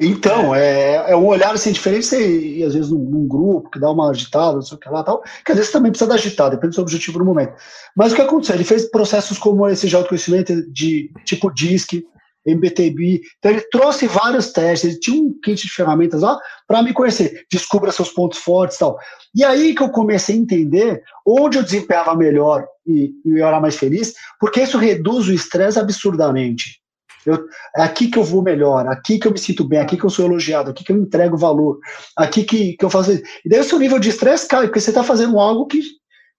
Então, é, é um olhar assim, diferente, você, às vezes, num, num, grupo que dá uma agitada, não sei o que lá tal, que às vezes também precisa dar agitada, depende do seu objetivo no momento. Mas o que aconteceu? Ele fez processos como esse de autoconhecimento de tipo DISC, MBTB. Então ele trouxe vários testes, ele tinha um kit de ferramentas lá para me conhecer, descubra seus pontos fortes e tal. E aí que eu comecei a entender onde eu desempenhava melhor e, e eu era mais feliz, porque isso reduz o estresse absurdamente. Eu, é aqui que eu vou melhor, aqui que eu me sinto bem, aqui que eu sou elogiado, aqui que eu entrego valor, aqui que, que eu faço. E daí o seu nível de estresse cai, porque você está fazendo algo que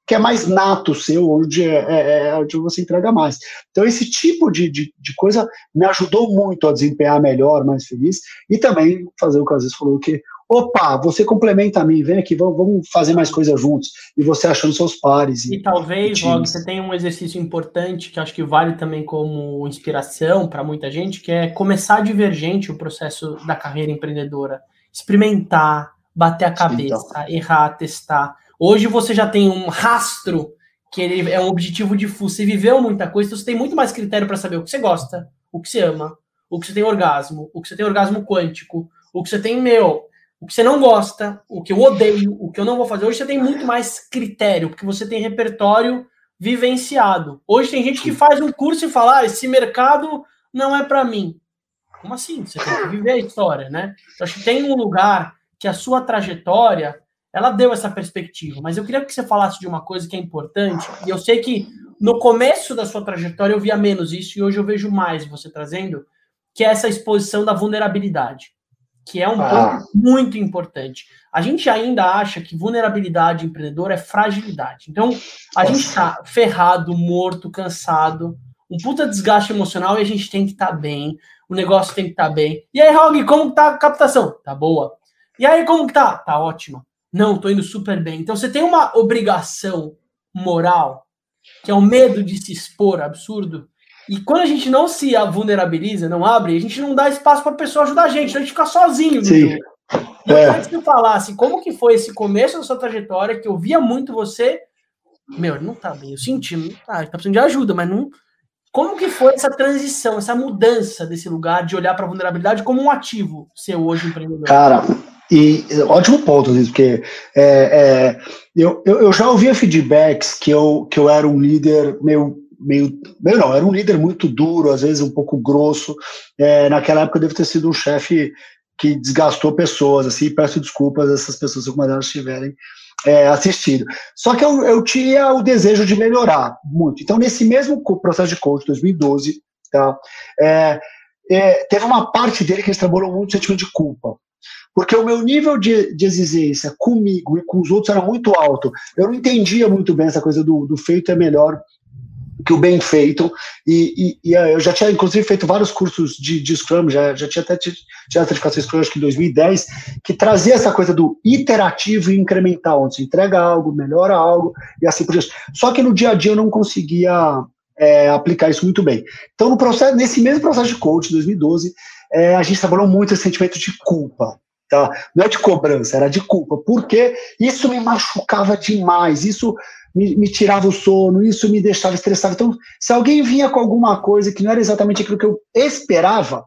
que é mais nato seu, onde, é, é, é, onde você entrega mais. Então, esse tipo de, de, de, coisa me ajudou muito a desempenhar melhor, mais feliz, e também fazer o que às vezes falou que, opa, você complementa a mim, vem aqui, vamos, vamos fazer mais coisas juntos, e você achando seus pares. E, e talvez, Rog, você tem um exercício importante que acho que vale também como inspiração para muita gente, que é começar divergente o processo da carreira empreendedora. Experimentar, bater a cabeça, então. errar, testar Hoje você já tem um rastro que ele é um objetivo difuso. Você viveu muita coisa, então você tem muito mais critério para saber o que você gosta, o que você ama, o que você tem orgasmo, o que você tem orgasmo quântico, o que você tem meu, o que você não gosta, o que eu odeio, o que eu não vou fazer. Hoje você tem muito mais critério, porque você tem repertório vivenciado. Hoje tem gente que faz um curso e fala: ah, esse mercado não é para mim. Como assim? Você tem que viver a história, né? Eu acho que tem um lugar que a sua trajetória ela deu essa perspectiva, mas eu queria que você falasse de uma coisa que é importante, e eu sei que no começo da sua trajetória eu via menos isso, e hoje eu vejo mais você trazendo, que é essa exposição da vulnerabilidade, que é um ah. ponto muito importante. A gente ainda acha que vulnerabilidade empreendedora é fragilidade. Então, a Nossa. gente está ferrado, morto, cansado, um puta desgaste emocional e a gente tem que estar tá bem, o negócio tem que estar tá bem. E aí, Rog, como tá a captação? Tá boa. E aí, como que tá? Tá ótima. Não, estou indo super bem. Então você tem uma obrigação moral, que é o medo de se expor absurdo. E quando a gente não se vulnerabiliza, não abre, a gente não dá espaço para a pessoa ajudar a gente, então a gente fica sozinho Sim. jogo. E é. queria que você falasse como que foi esse começo da sua trajetória, que eu via muito você. Meu, não tá bem, eu senti, não tá, tá precisando de ajuda, mas não. Como que foi essa transição, essa mudança desse lugar de olhar para a vulnerabilidade como um ativo seu hoje empreendedor? Cara, e ótimo ponto, porque é, é, eu, eu, eu, já ouvia feedbacks que eu, que eu era um líder meio, meio, meio não, era um líder muito duro, às vezes um pouco grosso. É, naquela época eu devo ter sido um chefe que desgastou pessoas, assim, peço desculpas a essas pessoas como elas tiverem é. Só que eu, eu tinha o desejo de melhorar muito. Então, nesse mesmo processo de coach, 2012, tá, é, é, teve uma parte dele que ele trabalhou muito o sentimento de culpa. Porque o meu nível de, de exigência comigo e com os outros era muito alto. Eu não entendia muito bem essa coisa do, do feito é melhor que o bem feito, e, e, e, eu já tinha inclusive feito vários cursos de, de Scrum, já, já tinha até tido a certificação Scrum, acho que em 2010, que trazia essa coisa do iterativo e incremental, onde se entrega algo, melhora algo, e assim por diante. Só que no dia a dia eu não conseguia é, aplicar isso muito bem. Então, no processo, nesse mesmo processo de coach, 2012, é, a gente trabalhou muito esse sentimento de culpa. Tá? Não é de cobrança, era de culpa, porque isso me machucava demais, isso me, me, tirava o sono, isso me deixava estressado. Então, se alguém vinha com alguma coisa que não era exatamente aquilo que eu esperava,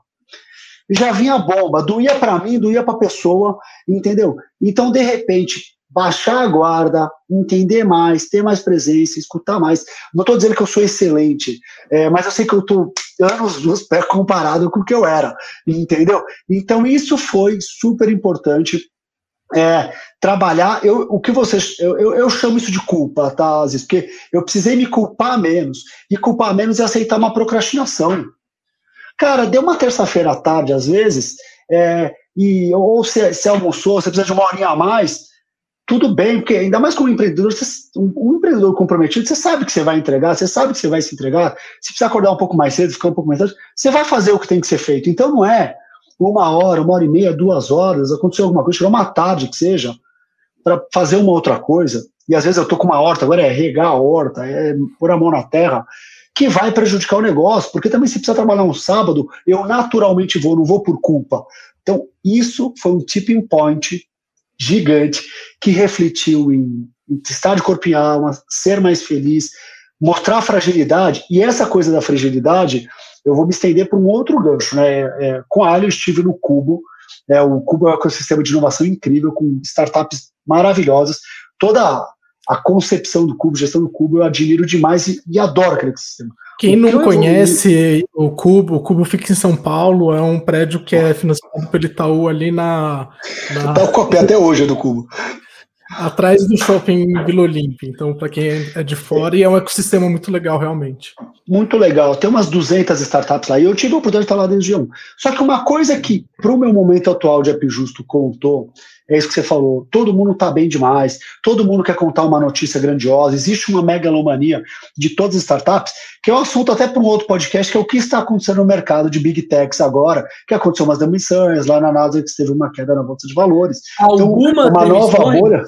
já vinha bomba, doía para mim, doía para a pessoa, entendeu? Então, de repente, baixar a guarda, entender mais, ter mais presença, escutar mais. Não estou dizendo que eu sou excelente, é, mas eu sei que eu estou anos nos pés comparado com o que eu era, entendeu? Então isso foi super importante. É, trabalhar, eu, o que vocês, eu, eu, eu, chamo isso de culpa, tá, Aziz? Porque eu precisei me culpar menos, e culpar menos é aceitar uma procrastinação. Cara, deu uma terça-feira à tarde, às vezes, é, e, ou se, se almoçou, você precisa de uma horinha a mais, tudo bem, porque ainda mais como empreendedor, você, um, um, empreendedor comprometido, você sabe que você vai entregar, você sabe que você vai se entregar, se precisar acordar um pouco mais cedo, ficar um pouco mais tarde, você vai fazer o que tem que ser feito. Então não é uma hora, uma hora e meia, duas horas, aconteceu alguma coisa, chegou uma tarde que seja, para fazer uma outra coisa, e às vezes eu tô com uma horta, agora é regar a horta, é pôr a mão na terra, que vai prejudicar o negócio, porque também se precisa trabalhar um sábado, eu naturalmente vou, não vou por culpa. Então, isso foi um tipping point gigante que refletiu em, em estar de corpo e alma, ser mais feliz, mostrar fragilidade, e essa coisa da fragilidade, eu vou me estender para um outro gancho, né? É, com a Ali eu estive no Cubo, é, o Cubo é um ecossistema de inovação incrível, com startups maravilhosas, toda a concepção do Cubo, gestão do Cubo, eu admiro demais e, e adoro aquele ecossistema. Quem não que conhece o Cubo, o Cubo fica em São Paulo, é um prédio que é financiado pelo Itaú ali na. na... Tá até hoje é do Cubo. Atrás do shopping Vila Olímpia. Então, para quem é de fora, e é um ecossistema muito legal, realmente. Muito legal. Tem umas 200 startups lá. E eu tive a oportunidade de estar lá desde um. Só que uma coisa que, para o meu momento atual de App Justo, contou é isso que você falou. Todo mundo está bem demais, todo mundo quer contar uma notícia grandiosa, existe uma megalomania de todas as startups, que é um assunto até para um outro podcast, que é o que está acontecendo no mercado de Big Techs agora, que aconteceu umas demissões, lá na NASA que teve uma queda na bolsa de valores. Alguma então, uma nova bolha.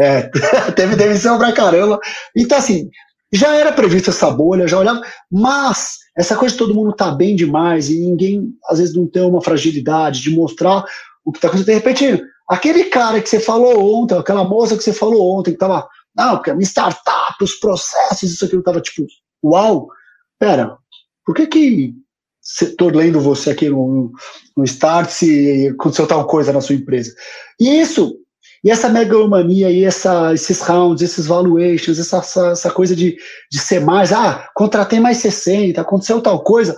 É, teve demissão pra caramba. Então, assim, já era previsto essa bolha, já olhava, mas essa coisa de todo mundo tá bem demais e ninguém, às vezes, não tem uma fragilidade de mostrar o que está acontecendo. De repente, Aquele cara que você falou ontem, aquela moça que você falou ontem, que tava, não, porque é uma startup, os processos, isso aqui, tava tipo, uau, pera, por que que estou lendo você aqui no, no Start se aconteceu tal coisa na sua empresa? E isso, e essa megalomania, e essa, esses rounds, esses valuations, essa, essa, essa, coisa de, de ser mais, ah, contratei mais 60, aconteceu tal coisa,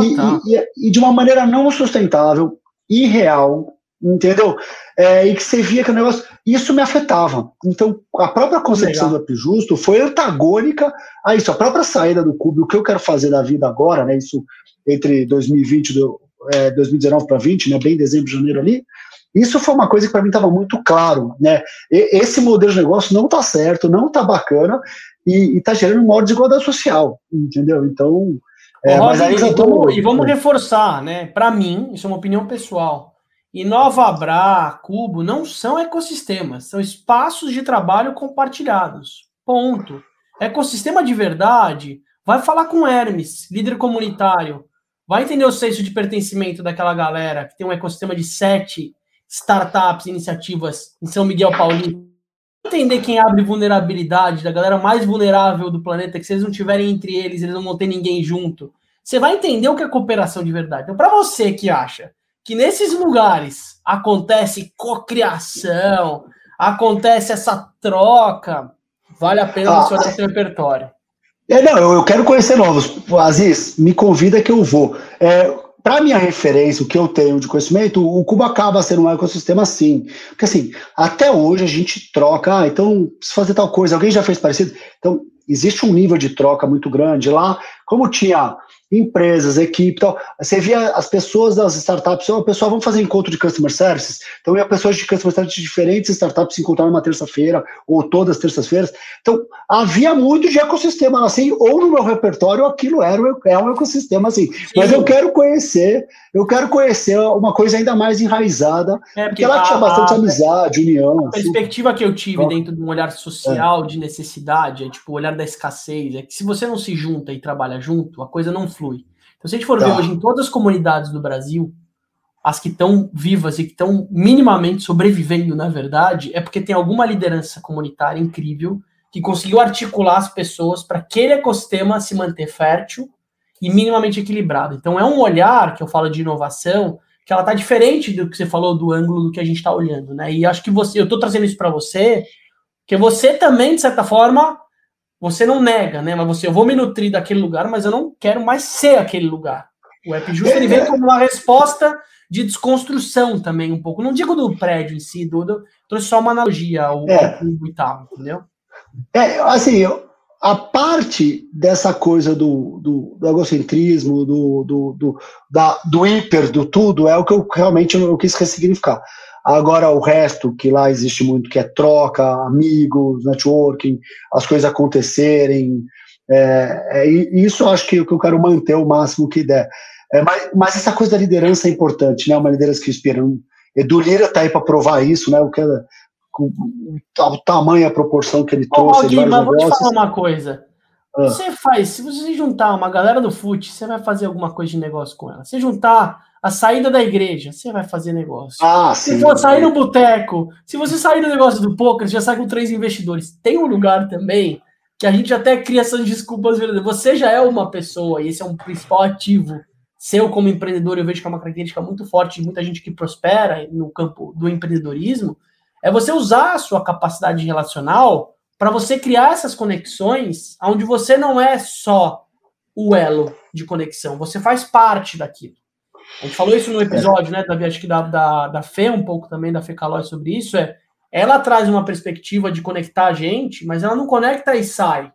e, e, e, de uma maneira não sustentável, irreal, entendeu? É, e que você via que o negócio. Isso me afetava. Então, a própria concepção Legal. do Up Justo foi antagônica a isso. A própria saída do Cube, o que eu quero fazer da vida agora, né? Isso entre 2020 e é, 2019 para 20, né? Bem dezembro, janeiro ali. Isso foi uma coisa que para mim estava muito claro, né? E, esse modelo de negócio não está certo, não está bacana e está gerando uma maior desigualdade social, entendeu? Então, é, mas aí e, tô... e vamos reforçar, né? Para mim, isso é uma opinião pessoal e Nova Bra, Cubo não são ecossistemas, são espaços de trabalho compartilhados. Ponto. Ecossistema de verdade, vai falar com Hermes, líder comunitário, vai entender o senso de pertencimento daquela galera que tem um ecossistema de sete startups, iniciativas em São Miguel Paulista. Entender quem abre vulnerabilidade, da galera mais vulnerável do planeta, que se eles não tiverem entre eles, eles não vão ter ninguém junto. Você vai entender o que é cooperação de verdade. Então, para você que acha que nesses lugares acontece cocriação, acontece essa troca, vale a pena ah, você olhar seu repertório. É, não, eu, eu, quero conhecer novos. Aziz, me convida que eu vou. É, para minha referência, o que eu tenho de conhecimento, o Cuba acaba sendo um ecossistema assim. Porque assim, até hoje a gente troca, ah, então, se fazer tal coisa, alguém já fez parecido? Então, existe um nível de troca muito grande lá. Como tinha empresas, equipe tal. Você via as pessoas das startups, o pessoal, vamos fazer encontro de customer services. Então, ia pessoas de customer services de diferentes startups se encontrar numa terça-feira ou todas as terças-feiras. Então, havia muito de ecossistema assim, ou no meu repertório aquilo era é um ecossistema assim. Sim. Mas eu quero conhecer, eu quero conhecer uma coisa ainda mais enraizada, é, porque, ela tinha bastante a, amizade, união. A assim. perspectiva que eu tive dentro de um olhar social é. de necessidade, é tipo o olhar da escassez, é que se você não se junta e trabalha junto, a coisa não flui. Então, se a gente for tá. ver hoje em todas as comunidades do Brasil, as que estão vivas e que estão minimamente sobrevivendo, na verdade, é porque tem alguma liderança comunitária incrível que conseguiu articular as pessoas para aquele ecossistema se manter fértil e minimamente equilibrado. Então, é um olhar que eu falo de inovação que ela está diferente do que você falou do ângulo do que a gente está olhando, né? E acho que você, eu estou trazendo isso para você, que você também, de certa forma, você não nega, né? Mas você, eu vou me nutrir daquele lugar, mas eu não quero mais ser aquele lugar. O App Justo ele vem como uma resposta de desconstrução também, um pouco. Não digo do prédio em si, do, do trouxe só uma analogia ao, é. cubo e tal, entendeu? É, assim, a parte dessa coisa do, do, do egocentrismo, do, do, do, da, do hiper, do tudo, é o que eu realmente eu quis ressignificar. Agora, o resto, que lá existe muito, que é troca, amigos, networking, as coisas acontecerem, é, é, isso acho que, que eu quero manter o máximo que der. É, mas, mas, essa coisa da liderança é importante, né? Uma liderança que inspira. Edu Lira está aí para provar isso, né? O que é, o, o, tamanho, a proporção que ele trouxe. Ô, Gui, mas vou te falar uma coisa. Ah. Você faz, se você juntar uma galera do FUT, você vai fazer alguma coisa de negócio com ela. Se juntar a saída da igreja, você vai fazer negócio. Ah, se for sair no boteco, se você sair no negócio do poker, você já sai com três investidores. Tem um lugar também que a gente até cria essas desculpas verdadeiras. Você já é uma pessoa, e esse é um principal ativo seu como empreendedor, eu vejo que é uma característica muito forte de muita gente que prospera no campo do empreendedorismo, é você usar a sua capacidade relacional para você criar essas conexões onde você não é só o elo de conexão, você faz parte daquilo. A gente falou isso no episódio, né, Davi? Acho que da, da, da Fê, um pouco também, da Fê Calói sobre isso. É, ela traz uma perspectiva de conectar a gente, mas ela não conecta e sai.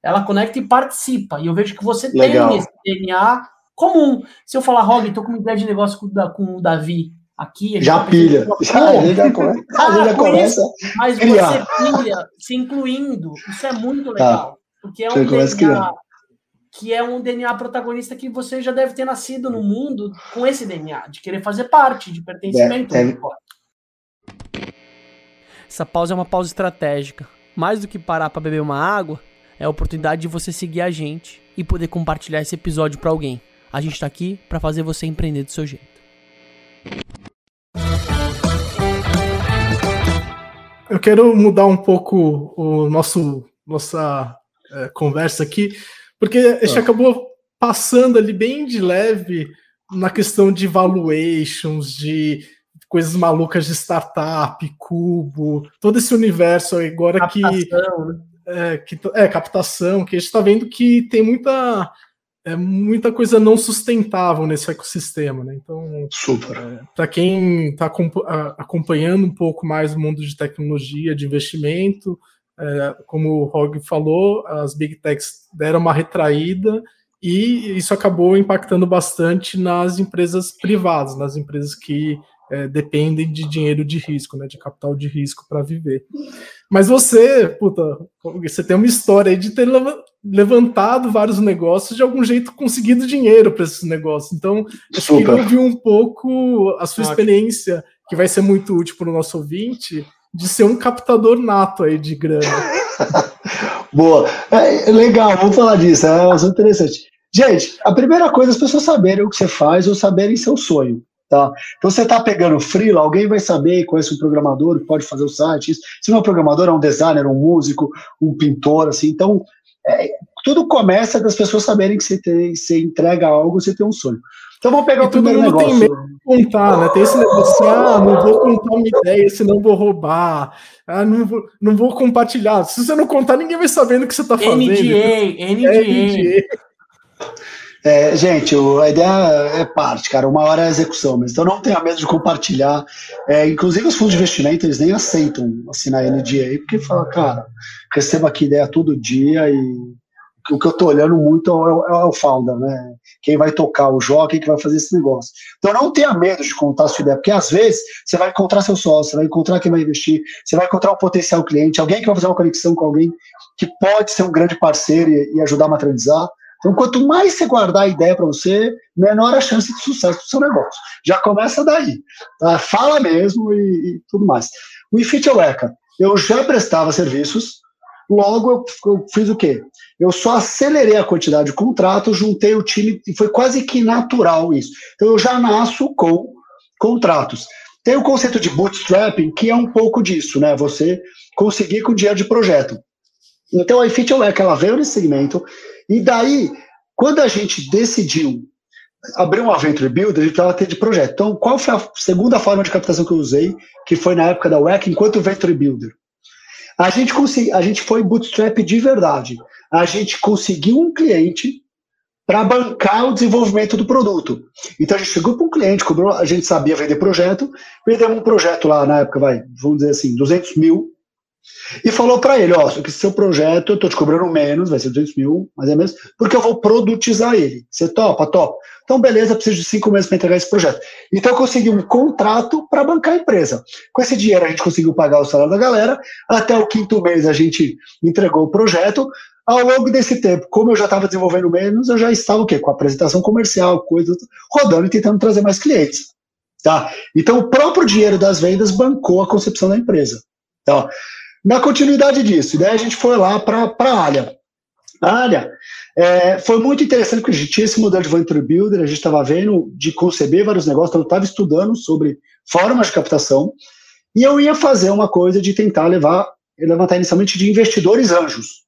Ela conecta e participa. E eu vejo que você Legal. tem esse DNA comum. Se eu falar, Rog, tô com uma ideia de negócio com, com o Davi aqui. Já pilha. Já, já, começa, ah, já começa. mas você pilha se incluindo. Isso é muito tá. legal. Tá. Porque é um DNA que é um DNA protagonista que você já deve ter nascido no mundo com esse DNA, de querer fazer parte, de pertencimento. É, é... Essa pausa é uma pausa estratégica. Mais do que parar para beber uma água, é a oportunidade de você seguir a gente e poder compartilhar esse episódio para alguém. A gente está aqui para fazer você empreender do seu jeito. Eu quero mudar um pouco o nosso nossa é, conversa aqui porque a gente ah. acabou passando ali bem de leve na questão de valuations, de coisas malucas de startup, cubo, todo esse universo agora captação, que, né? é, que é captação, que a gente está vendo que tem muita é, muita coisa não sustentável nesse ecossistema, né? Então. É, para quem está acompanhando um pouco mais o mundo de tecnologia, de investimento, é, como o Rog falou, as big techs deram uma retraída e isso acabou impactando bastante nas empresas privadas, nas empresas que é, dependem de dinheiro de risco, né, de capital de risco para viver. Mas você, puta, você tem uma história aí de ter levantado vários negócios de algum jeito conseguido dinheiro para esses negócios. Então, eu queria ouvir um pouco a sua Ótimo. experiência, que vai ser muito útil para o nosso ouvinte, de ser um captador nato aí de grana. Boa. É, legal, vamos falar disso. É um interessante. Gente, a primeira coisa é as pessoas saberem o que você faz ou saberem seu sonho. Tá? Então você está pegando freela, alguém vai saber, conhece um programador que pode fazer o site. Isso. Se não é um programador, é um designer, um músico, um pintor, assim. Então, é, tudo começa das pessoas saberem que você, tem, você entrega algo, você tem um sonho. Então vamos pegar e o primeiro negócio. tem medo de contar, né? Tem esse negócio assim, ah, não vou contar uma ideia, senão vou roubar. Ah, não vou, não vou compartilhar. Se você não contar, ninguém vai sabendo o que você está fazendo. NDA, NDA. É, NDA. É, gente, a ideia é parte, cara. Uma hora é a execução, mas então não tenha medo de compartilhar. É, inclusive os fundos de investimento, eles nem aceitam assinar NDA, porque fala, cara, recebo aqui ideia todo dia e o que eu estou olhando muito é o, é o founder, né? Quem vai tocar o jogo, quem que vai fazer esse negócio. Então não tenha medo de contar a sua ideia, porque às vezes você vai encontrar seu sócio, você vai encontrar quem vai investir, você vai encontrar um potencial cliente, alguém que vai fazer uma conexão com alguém que pode ser um grande parceiro e, e ajudar a materializar. Então, quanto mais você guardar a ideia para você, menor a chance de sucesso do seu negócio. Já começa daí. Tá? Fala mesmo e, e tudo mais. O Ifit Eca, eu já prestava serviços, logo eu, eu fiz o quê? Eu só acelerei a quantidade de contratos, juntei o time e foi quase que natural isso. Então eu já nasço com contratos. Tem o conceito de bootstrapping, que é um pouco disso, né? Você conseguir com dinheiro de projeto. Então a iFit que ela veio nesse segmento, e daí, quando a gente decidiu abrir uma Venture Builder, a gente precisava ter de projeto. Então, qual foi a segunda forma de captação que eu usei, que foi na época da WEC, enquanto Venture Builder? A gente, consegui, a gente foi bootstrap de verdade a gente conseguiu um cliente para bancar o desenvolvimento do produto. Então a gente chegou para um cliente, cobrou, a gente sabia vender projeto, vendemos um projeto lá na época, vai, vamos dizer assim, 200 mil, e falou para ele, ó, que seu projeto eu tô te cobrando menos, vai ser 200 mil, mais ou menos, porque eu vou produtizar ele. Você topa? Top. Então, beleza, preciso de cinco meses para entregar esse projeto. Então, eu consegui um contrato para bancar a empresa. Com esse dinheiro, a gente conseguiu pagar o salário da galera. Até o quinto mês, a gente entregou o projeto. Ao longo desse tempo, como eu já estava desenvolvendo menos, eu já estava o quê? Com apresentação comercial, coisa rodando e tentando trazer mais clientes. Tá? Então, o próprio dinheiro das vendas bancou a concepção da empresa. Tá? Na continuidade disso, daí a gente foi lá para a área. Olha, é, foi muito interessante porque a gente tinha esse modelo de Venture Builder, a gente estava vendo de conceber vários negócios, então eu estava estudando sobre formas de captação, e eu ia fazer uma coisa de tentar levar, levantar inicialmente de investidores anjos.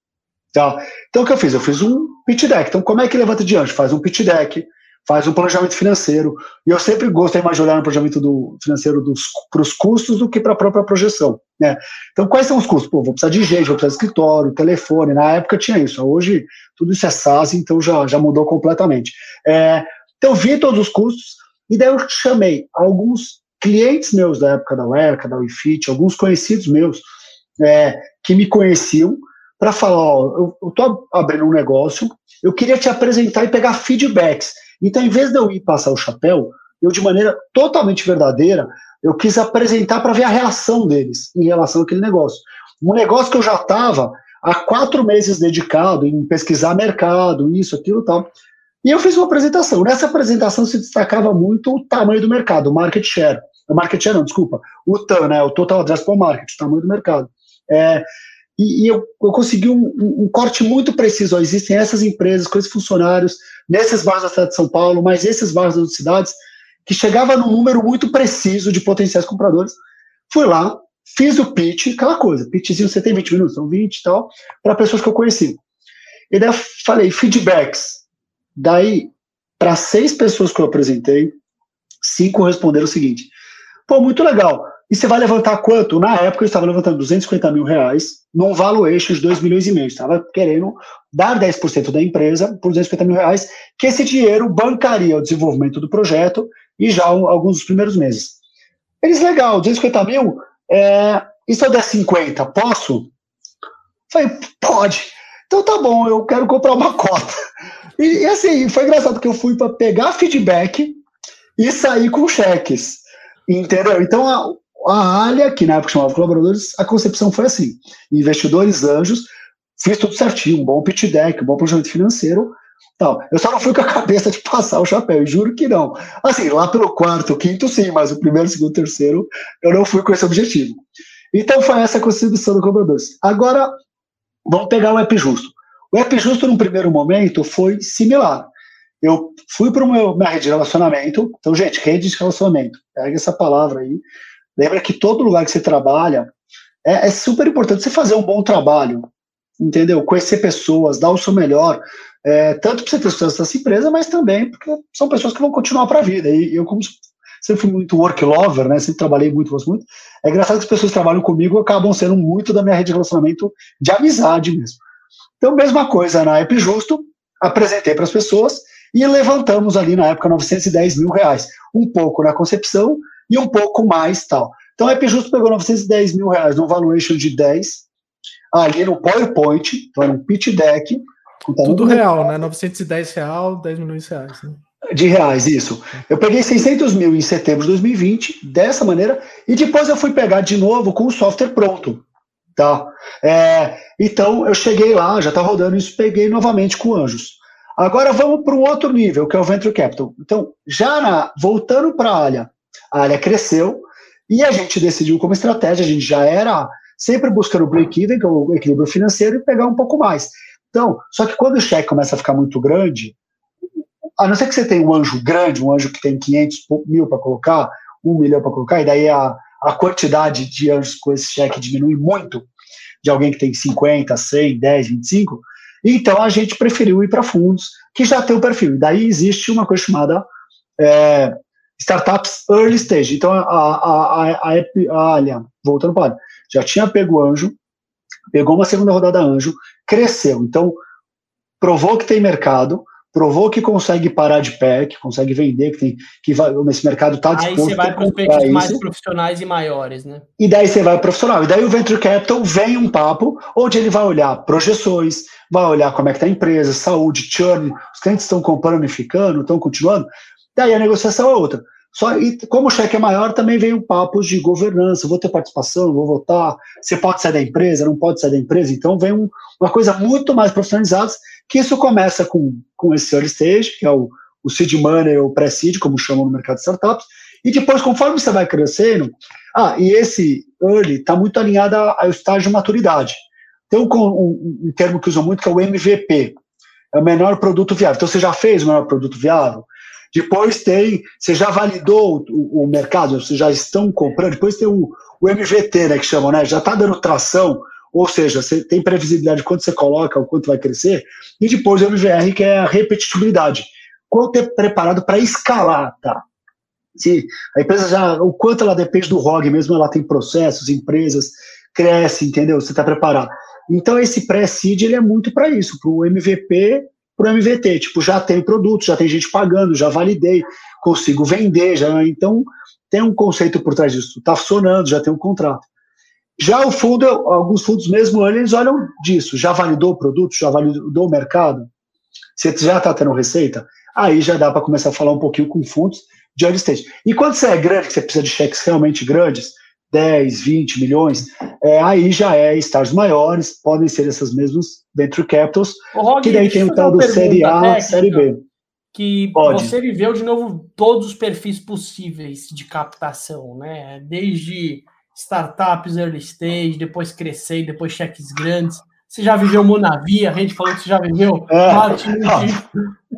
Tá? Então o que eu fiz? Eu fiz um pitch deck. Então, como é que levanta de anjo? Faz um pitch deck, faz um planejamento financeiro. E eu sempre gostei mais de olhar no planejamento do, financeiro para os custos do que para a própria projeção. Né? Então, quais são os custos? Pô, vou precisar de gente, vou precisar de escritório, telefone. Na época tinha isso. Hoje, tudo isso é SaaS, então já, já mudou completamente. É, então, vi todos os custos e daí eu chamei alguns clientes meus da época da Werca, da WeFit, alguns conhecidos meus é, que me conheciam, para falar, ó, eu estou abrindo um negócio, eu queria te apresentar e pegar feedbacks. Então, em vez de eu ir passar o chapéu, eu, de maneira totalmente verdadeira, eu quis apresentar para ver a reação deles em relação àquele negócio. Um negócio que eu já estava há quatro meses dedicado em pesquisar mercado, isso, aquilo tal. E eu fiz uma apresentação. Nessa apresentação se destacava muito o tamanho do mercado, o market share. O market share, não, desculpa. O TAM, né, o Total Addressable Market, o tamanho do mercado. É, e, e eu, eu, consegui um, um, corte muito preciso. Ó, existem essas empresas com esses funcionários nesses bairros da cidade de São Paulo, mas esses bairros das cidades, que chegava num número muito preciso de potenciais compradores. Fui lá, fiz o pitch, aquela coisa, pitchzinho você tem 20 minutos, são 20 e tal, para pessoas que eu conheci. E daí eu falei, feedbacks. Daí, para seis pessoas que eu apresentei, cinco responderam o seguinte: pô, muito legal. E você vai levantar quanto? Na época eu estava levantando 250 mil reais num valuation de 2 milhões e meio. Estava querendo dar 10% da empresa por 250 mil reais, que esse dinheiro bancaria o desenvolvimento do projeto e já alguns dos primeiros meses. Eles, legal, 250 mil, é, e se eu der 50, posso? Falei, pode. Então tá bom, eu quero comprar uma cota. E, e assim, foi engraçado porque eu fui para pegar feedback e sair com cheques. Entendeu? Então, a, a Alia, que na época chamava colaboradores, a concepção foi assim: investidores anjos, fiz tudo certinho, um bom pitch deck, um bom planejamento financeiro. Tal. Eu só não fui com a cabeça de passar o chapéu, juro que não. Assim, lá pelo quarto, quinto, sim, mas o primeiro, segundo, terceiro, eu não fui com esse objetivo. Então foi essa a contribuição do colaboradores. Agora, vamos pegar o App Justo. O App Justo, num primeiro momento, foi similar. Eu fui para meu minha rede de relacionamento. Então, gente, rede de relacionamento, pega essa palavra aí, Lembra que todo lugar que você trabalha é, é super importante você fazer um bom trabalho, entendeu? Conhecer pessoas, dar o seu melhor, é, tanto para você ter sucesso nessa empresa, mas também porque são pessoas que vão continuar para a vida. E eu, como sempre fui muito work lover, né? Sempre trabalhei muito, gosto muito. É engraçado que as pessoas que trabalham comigo acabam sendo muito da minha rede de relacionamento de amizade mesmo. Então, mesma coisa na App Justo, apresentei para as pessoas e levantamos ali na época 910 mil reais. Um pouco na concepção e um pouco mais tal. Então a Epijusto pegou 910 mil reais no valuation de 10, ali no PowerPoint, então era um pitch deck. Tudo real, né? 910 real, 10 milhões de reais. Né? De reais, isso. Eu peguei 600 mil em setembro de 2020, dessa maneira, e depois eu fui pegar de novo com o software pronto. Tá? É, então eu cheguei lá, já está rodando isso, peguei novamente com anjos. Agora vamos para um outro nível, que é o Venture Capital. Então, já na, voltando para a área a área cresceu e a gente decidiu como estratégia, a gente já era sempre buscando o break-even, que é o equilíbrio financeiro, e pegar um pouco mais. Então, só que quando o cheque começa a ficar muito grande, a não ser que você tenha um anjo grande, um anjo que tem 500 mil para colocar, um milhão para colocar, e daí a, a quantidade de anjos com esse cheque diminui muito, de alguém que tem 50, 100, 10, 25, então a gente preferiu ir para fundos que já tem o perfil. Daí existe uma coisa chamada é, startups early stage. Então, a, a, a, a, Alien, voltando para a já tinha pego anjo, pegou uma segunda rodada anjo, cresceu. Então, provou que tem mercado, provou que consegue parar de pé, que consegue vender, que tem que vai, esse mercado está disposto Aí você vai para os mais profissionais e maiores, né? E daí você vai profissional. E daí o Venture Capital vem um papo onde ele vai olhar projeções, vai olhar como é que está a empresa, saúde, churn, os clientes estão comprando e ficando, estão continuando, Daí a negociação é outra. Só, e como o cheque é maior, também vem o papo de governança, vou ter participação, vou votar, você pode sair da empresa, não pode sair da empresa, então vem um, uma coisa muito mais profissionalizada, que isso começa com, com esse early stage, que é o, o seed money ou pré-seed, como chamam no mercado de startups, e depois, conforme você vai crescendo, ah, e esse early está muito alinhado ao estágio de maturidade. tem um, um, um termo que usam muito que é o MVP, é o menor produto viável. Então você já fez o menor produto viável? Depois tem, você já validou o, o mercado, vocês já estão comprando. Depois tem o, o MVT, né, que chamam, né? Já está dando tração, ou seja, você tem previsibilidade de quanto você coloca, o quanto vai crescer. E depois o MVR, que é a repetitibilidade. Quanto é preparado para escalar, tá? Se a empresa já, o quanto ela depende do ROG mesmo, ela tem processos, empresas, cresce, entendeu? Você está preparado. Então esse pré-seed ele é muito para isso, para o MVP, para o MVT. Tipo, já tem produto, já tem gente pagando, já validei, consigo vender, já. Então tem um conceito por trás disso. Está funcionando, já tem um contrato. Já o fundo, alguns fundos mesmo, eles olham disso. Já validou o produto, já validou o mercado? Você já está tendo receita? Aí já dá para começar a falar um pouquinho com fundos de early stage. E quando você é grande, você precisa de cheques realmente grandes, 10, 20 milhões, é, aí já é stars maiores, podem ser essas mesmas venture capitals, Rogue, que daí tem o tal do Série A, técnica, Série B. Que Pode. você viveu de novo todos os perfis possíveis de captação, né? Desde startups early stage, depois crescer, depois cheques grandes. Você já viveu Monavi, a gente falou que você já viveu é. marketing,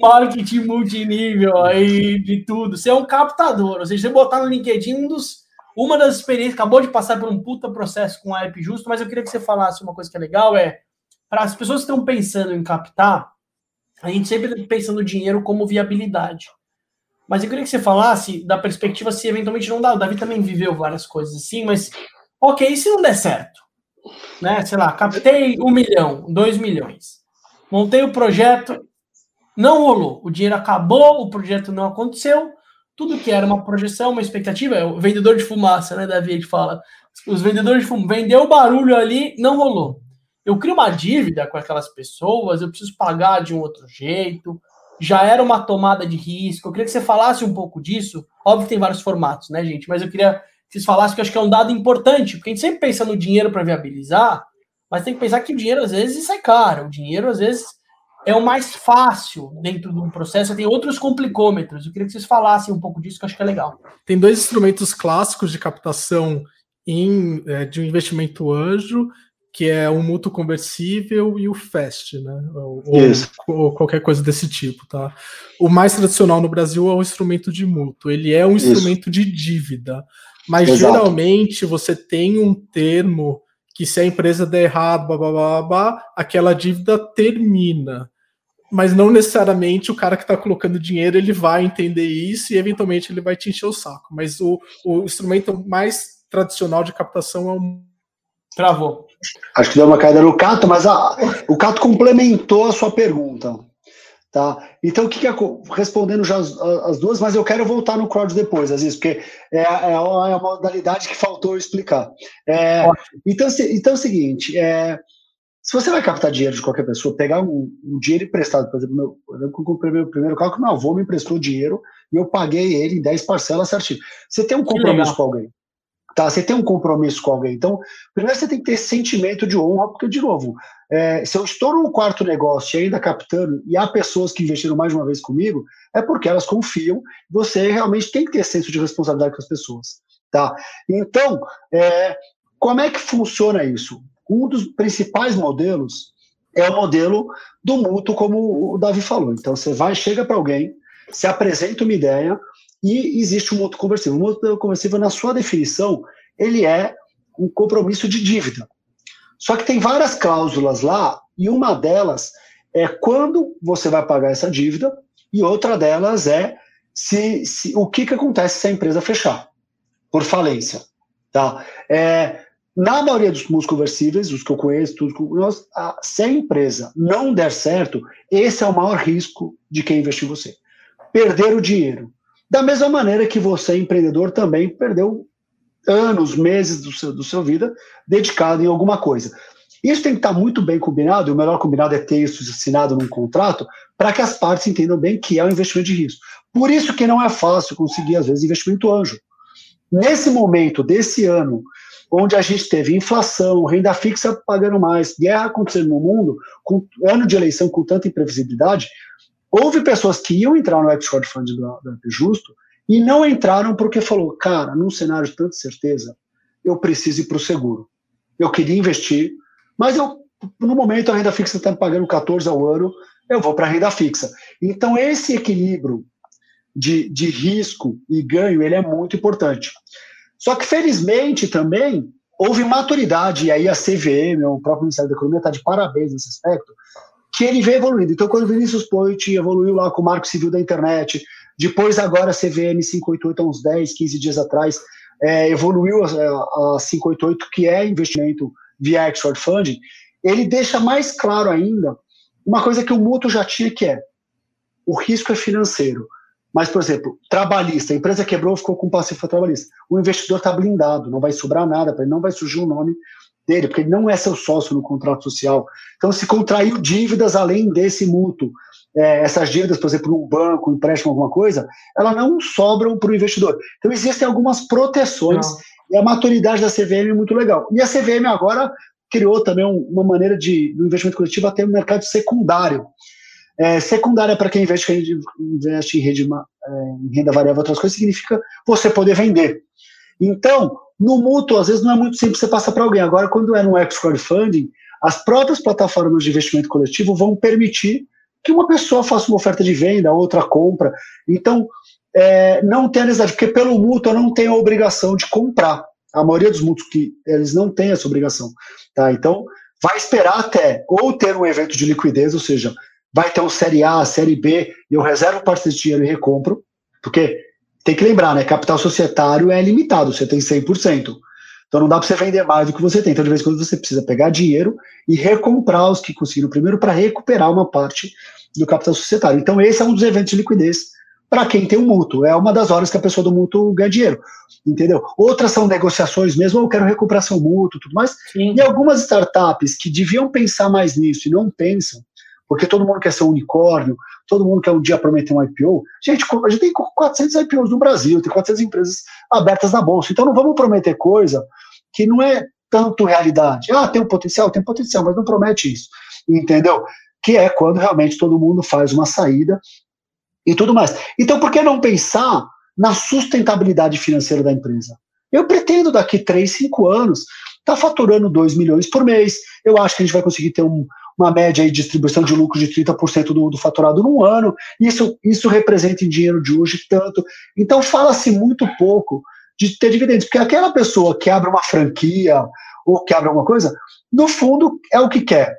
marketing multinível aí de tudo. Você é um captador, ou seja, você botar no LinkedIn um dos uma das experiências, acabou de passar por um puta processo com a App Justo, mas eu queria que você falasse uma coisa que é legal, é para as pessoas que estão pensando em captar, a gente sempre pensa no dinheiro como viabilidade. Mas eu queria que você falasse da perspectiva se eventualmente não dá. O Davi também viveu várias coisas assim, mas ok, e se não der certo? Né? Sei lá, captei um milhão, dois milhões. Montei o projeto, não rolou. O dinheiro acabou, o projeto não aconteceu. Tudo que era uma projeção, uma expectativa, é o vendedor de fumaça, né, Davi? Gente fala. Os vendedores de fumaça, vendeu o barulho ali, não rolou. Eu crio uma dívida com aquelas pessoas, eu preciso pagar de um outro jeito já era uma tomada de risco. Eu queria que você falasse um pouco disso. Óbvio que tem vários formatos, né, gente? Mas eu queria que vocês falassem que eu acho que é um dado importante, porque a gente sempre pensa no dinheiro para viabilizar, mas tem que pensar que o dinheiro às vezes sai caro. O dinheiro às vezes é o mais fácil dentro de um processo, tem outros complicômetros. Eu queria que vocês falassem um pouco disso, que eu acho que é legal. Tem dois instrumentos clássicos de captação em, é, de um investimento anjo, que é o mútuo conversível e o FAST, né? Ou, ou, qualquer coisa desse tipo, tá? O mais tradicional no Brasil é o instrumento de mútuo. Ele é um Isso. instrumento de dívida, mas Exato. geralmente você tem um termo que se a empresa der errado, blá, blá, blá, blá, aquela dívida termina. Mas não necessariamente o cara que está colocando dinheiro ele vai entender isso e eventualmente ele vai te encher o saco. Mas o, o instrumento mais tradicional de captação é o Travou. Acho que deu uma caída no Cato, mas a, o Cato complementou a sua pergunta. Tá? Então, o que, que é, respondendo já as, as, duas, mas eu quero voltar no crowd depois, às vezes, porque é, é, a, é a modalidade que faltou explicar. É, então, se, então é o seguinte: é, se você vai captar dinheiro de qualquer pessoa, pegar um, um dinheiro emprestado, por exemplo, meu, eu comprei meu primeiro carro que meu avô me emprestou dinheiro e eu paguei ele em 10 parcelas certinho. Você tem um compromisso com alguém. Tá? Você tem um compromisso com alguém. Então, primeiro você tem que ter sentimento de honra, porque, de novo, é, se eu estou no quarto negócio e ainda captando, e há pessoas que investiram mais de uma vez comigo, é porque elas confiam, você realmente tem que ter senso de responsabilidade com as pessoas. Tá? Então, é, como é que funciona isso? Um dos principais modelos é o modelo do mútuo, como o Davi falou. Então, você vai, chega para alguém, se apresenta uma ideia, e existe um mútuo conversível. O mútuo conversível, na sua definição, ele é um compromisso de dívida. Só que tem várias cláusulas lá, e uma delas é quando você vai pagar essa dívida, e outra delas é se, se o que, que acontece se a empresa fechar, por falência. Tá? É, na maioria dos mútuos conversíveis, os que eu conheço, tudo, nós, a, se a empresa não der certo, esse é o maior risco de quem investir em você. Perder o dinheiro. Da mesma maneira que você, empreendedor, também perdeu anos, meses do seu, do seu vida dedicado em alguma coisa. Isso tem que estar muito bem combinado, e o melhor combinado é ter isso assinado num contrato, para que as partes entendam bem que é um investimento de risco. Por isso que não é fácil conseguir, às vezes, investimento anjo. Nesse momento desse ano, onde a gente teve inflação, renda fixa pagando mais, guerra acontecendo no mundo, com ano de eleição com tanta imprevisibilidade, Houve pessoas que iam entrar no Equity do, do Justo e não entraram porque falou, cara, num cenário de tanta certeza, eu preciso ir para o seguro. Eu queria investir, mas eu no momento a renda fixa está me pagando 14 ao ano, eu vou para a renda fixa. Então, esse equilíbrio de, de risco e ganho, ele é muito importante. Só que, felizmente, também, houve maturidade, e aí a CVM, o próprio Ministério da Economia, está de parabéns nesse aspecto, que ele vem evoluindo. Então, quando o Vinícius Poit evoluiu lá com o Marco Civil da Internet, depois agora a CVM 588, há uns 10, 15 dias atrás, é, evoluiu a, a 588, que é investimento via Export Funding, ele deixa mais claro ainda uma coisa que o mútuo já tinha, que é o risco é financeiro. Mas, por exemplo, trabalhista, a empresa quebrou, ficou com passivo trabalhista. O investidor está blindado, não vai sobrar nada para ele, não vai surgir o um nome dele, porque ele não é seu sócio no contrato social. Então, se contraiu dívidas além desse mútuo, é, essas dívidas, por exemplo, num banco, um empréstimo, alguma coisa, elas não sobram para o investidor. Então, existem algumas proteções não. e a maturidade da CVM é muito legal. E a CVM agora criou também uma maneira de, do investimento coletivo até um mercado secundário. É, secundária para quem investe, investe em, rede, é, em renda variável outras coisas, significa você poder vender. Então, no mútuo, às vezes não é muito simples você passar para alguém. Agora, quando é no X Crowdfunding, as próprias plataformas de investimento coletivo vão permitir que uma pessoa faça uma oferta de venda, outra compra. Então, é, não tem a necessidade, porque pelo mútuo eu não tenho a obrigação de comprar. A maioria dos mútuos que eles não têm essa obrigação. Tá? Então, vai esperar até ou ter um evento de liquidez, ou seja, vai ter um Série A, Série B, e eu reservo parte desse dinheiro e recompro, porque tem que lembrar, né? Capital societário é limitado, você tem 100%. Então não dá para você vender mais do que você tem. Então, de vez em quando, você precisa pegar dinheiro e recomprar os que conseguiram primeiro para recuperar uma parte do capital societário. Então, esse é um dos eventos de liquidez para quem tem um mútuo. É uma das horas que a pessoa do mútuo ganha dinheiro. Entendeu? Outras são negociações mesmo, eu quero recuperação mútua, tudo mais. Sim. E algumas startups que deviam pensar mais nisso e não pensam, porque todo mundo quer ser um unicórnio, todo mundo quer um dia prometer um IPO. Gente, a gente tem 400 IPOs no Brasil, tem 400 empresas abertas na bolsa. Então não vamos prometer coisa que não é tanto realidade. Ah, tem um potencial? Tem potencial, mas não promete isso. Entendeu? Que é quando realmente todo mundo faz uma saída e tudo mais. Então, por que não pensar na sustentabilidade financeira da empresa? Eu pretendo daqui 3, 5 anos estar tá faturando 2 milhões por mês. Eu acho que a gente vai conseguir ter um, uma média de distribuição de lucro de 30% do, do faturado num ano. Isso, isso representa em dinheiro de hoje tanto. Então, fala-se muito pouco de ter dividendos, porque aquela pessoa que abre uma franquia ou que abre alguma coisa, no fundo é o que quer.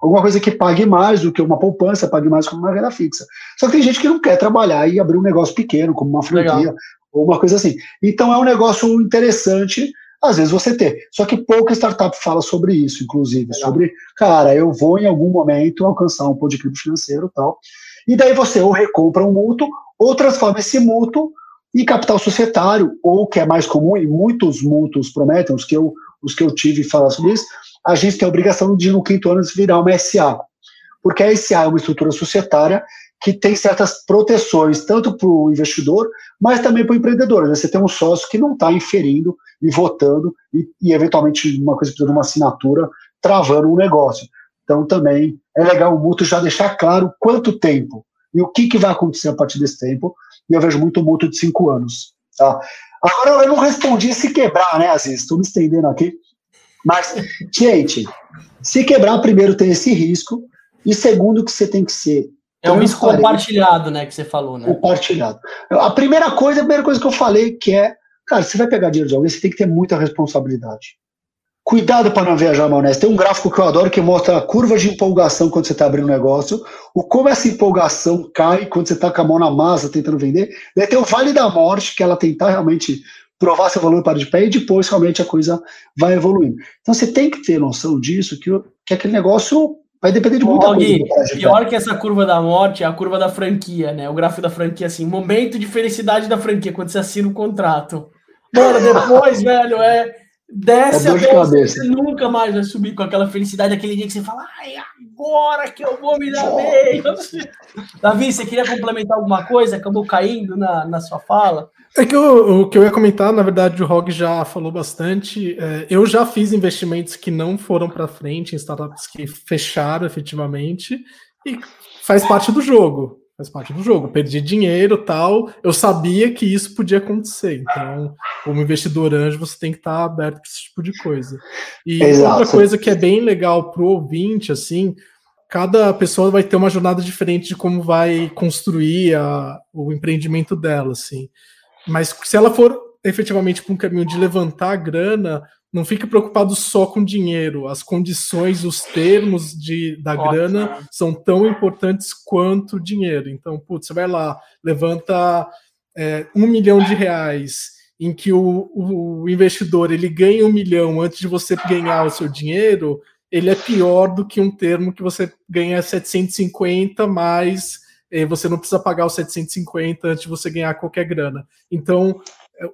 Alguma coisa que pague mais do que uma poupança, pague mais como uma renda fixa. Só que tem gente que não quer trabalhar e abrir um negócio pequeno, como uma franquia, Legal. ou uma coisa assim. Então é um negócio interessante às vezes você ter. Só que pouca startup fala sobre isso, inclusive, sobre, cara, eu vou em algum momento alcançar um ponto de equilíbrio financeiro e tal. E daí você ou recompra um mútuo, ou transforma esse mútuo em capital societário, ou que é mais comum, e muitos mútuos prometem, os que eu, os que eu tive falar sobre isso, a gente tem a obrigação de, no quinto ano, virar uma SA. Porque a SA é uma estrutura societária que tem certas proteções, tanto para o investidor, mas também para o empreendedor. Você tem um sócio que não está inferindo e votando, e, e, eventualmente uma coisa precisa de uma assinatura, travando um negócio. Então também é legal o mútuo já deixar claro quanto tempo e o que, que vai acontecer a partir desse tempo. E eu vejo muito mútuo de cinco anos. Tá? Agora eu não respondi se quebrar, né, Aziz? Estou me estendendo aqui. Mas, gente, se quebrar, primeiro tem esse risco, e segundo que você tem que ser é um risco compartilhado, né, que você falou, né? Compartilhado. A primeira coisa, a primeira coisa que eu falei, que é, cara, você vai pegar dinheiro de alguém, você tem que ter muita responsabilidade. Cuidado para não viajar maionese. Tem um gráfico que eu adoro que mostra a curva de empolgação quando você está abrindo um negócio, o como essa empolgação cai quando você está com a mão na massa tentando vender. Daí tem o Vale da Morte, que ela tentar realmente provar seu valor para de pé e depois realmente a coisa vai evoluindo. Então você tem que ter noção disso, que, que aquele negócio Vai depender de muita coisa. Pior que essa curva da morte é a curva da franquia, né? O gráfico da franquia, assim, momento de felicidade da franquia, quando você assina o contrato. Mano, depois, velho, é. Desce é a você nunca mais vai subir com aquela felicidade, aquele dia que você fala, ai, agora que eu vou me dar bem. Davi, você queria complementar alguma coisa? Acabou caindo na, na sua fala? É que eu, o que eu ia comentar, na verdade, o Rog já falou bastante. É, eu já fiz investimentos que não foram para frente, em startups que fecharam efetivamente, e faz parte do jogo. Faz parte do jogo. Perdi dinheiro tal. Eu sabia que isso podia acontecer. Então, como investidor anjo, você tem que estar aberto para esse tipo de coisa. E Exato. outra coisa que é bem legal para o ouvinte, assim, cada pessoa vai ter uma jornada diferente de como vai construir a, o empreendimento dela, assim. Mas se ela for efetivamente para um caminho de levantar grana, não fique preocupado só com dinheiro. As condições, os termos de, da Ótimo. grana são tão importantes quanto o dinheiro. Então, putz, você vai lá, levanta é, um milhão de reais, em que o, o investidor ele ganha um milhão antes de você ganhar o seu dinheiro, ele é pior do que um termo que você ganha 750, mas eh, você não precisa pagar os 750 antes de você ganhar qualquer grana. Então,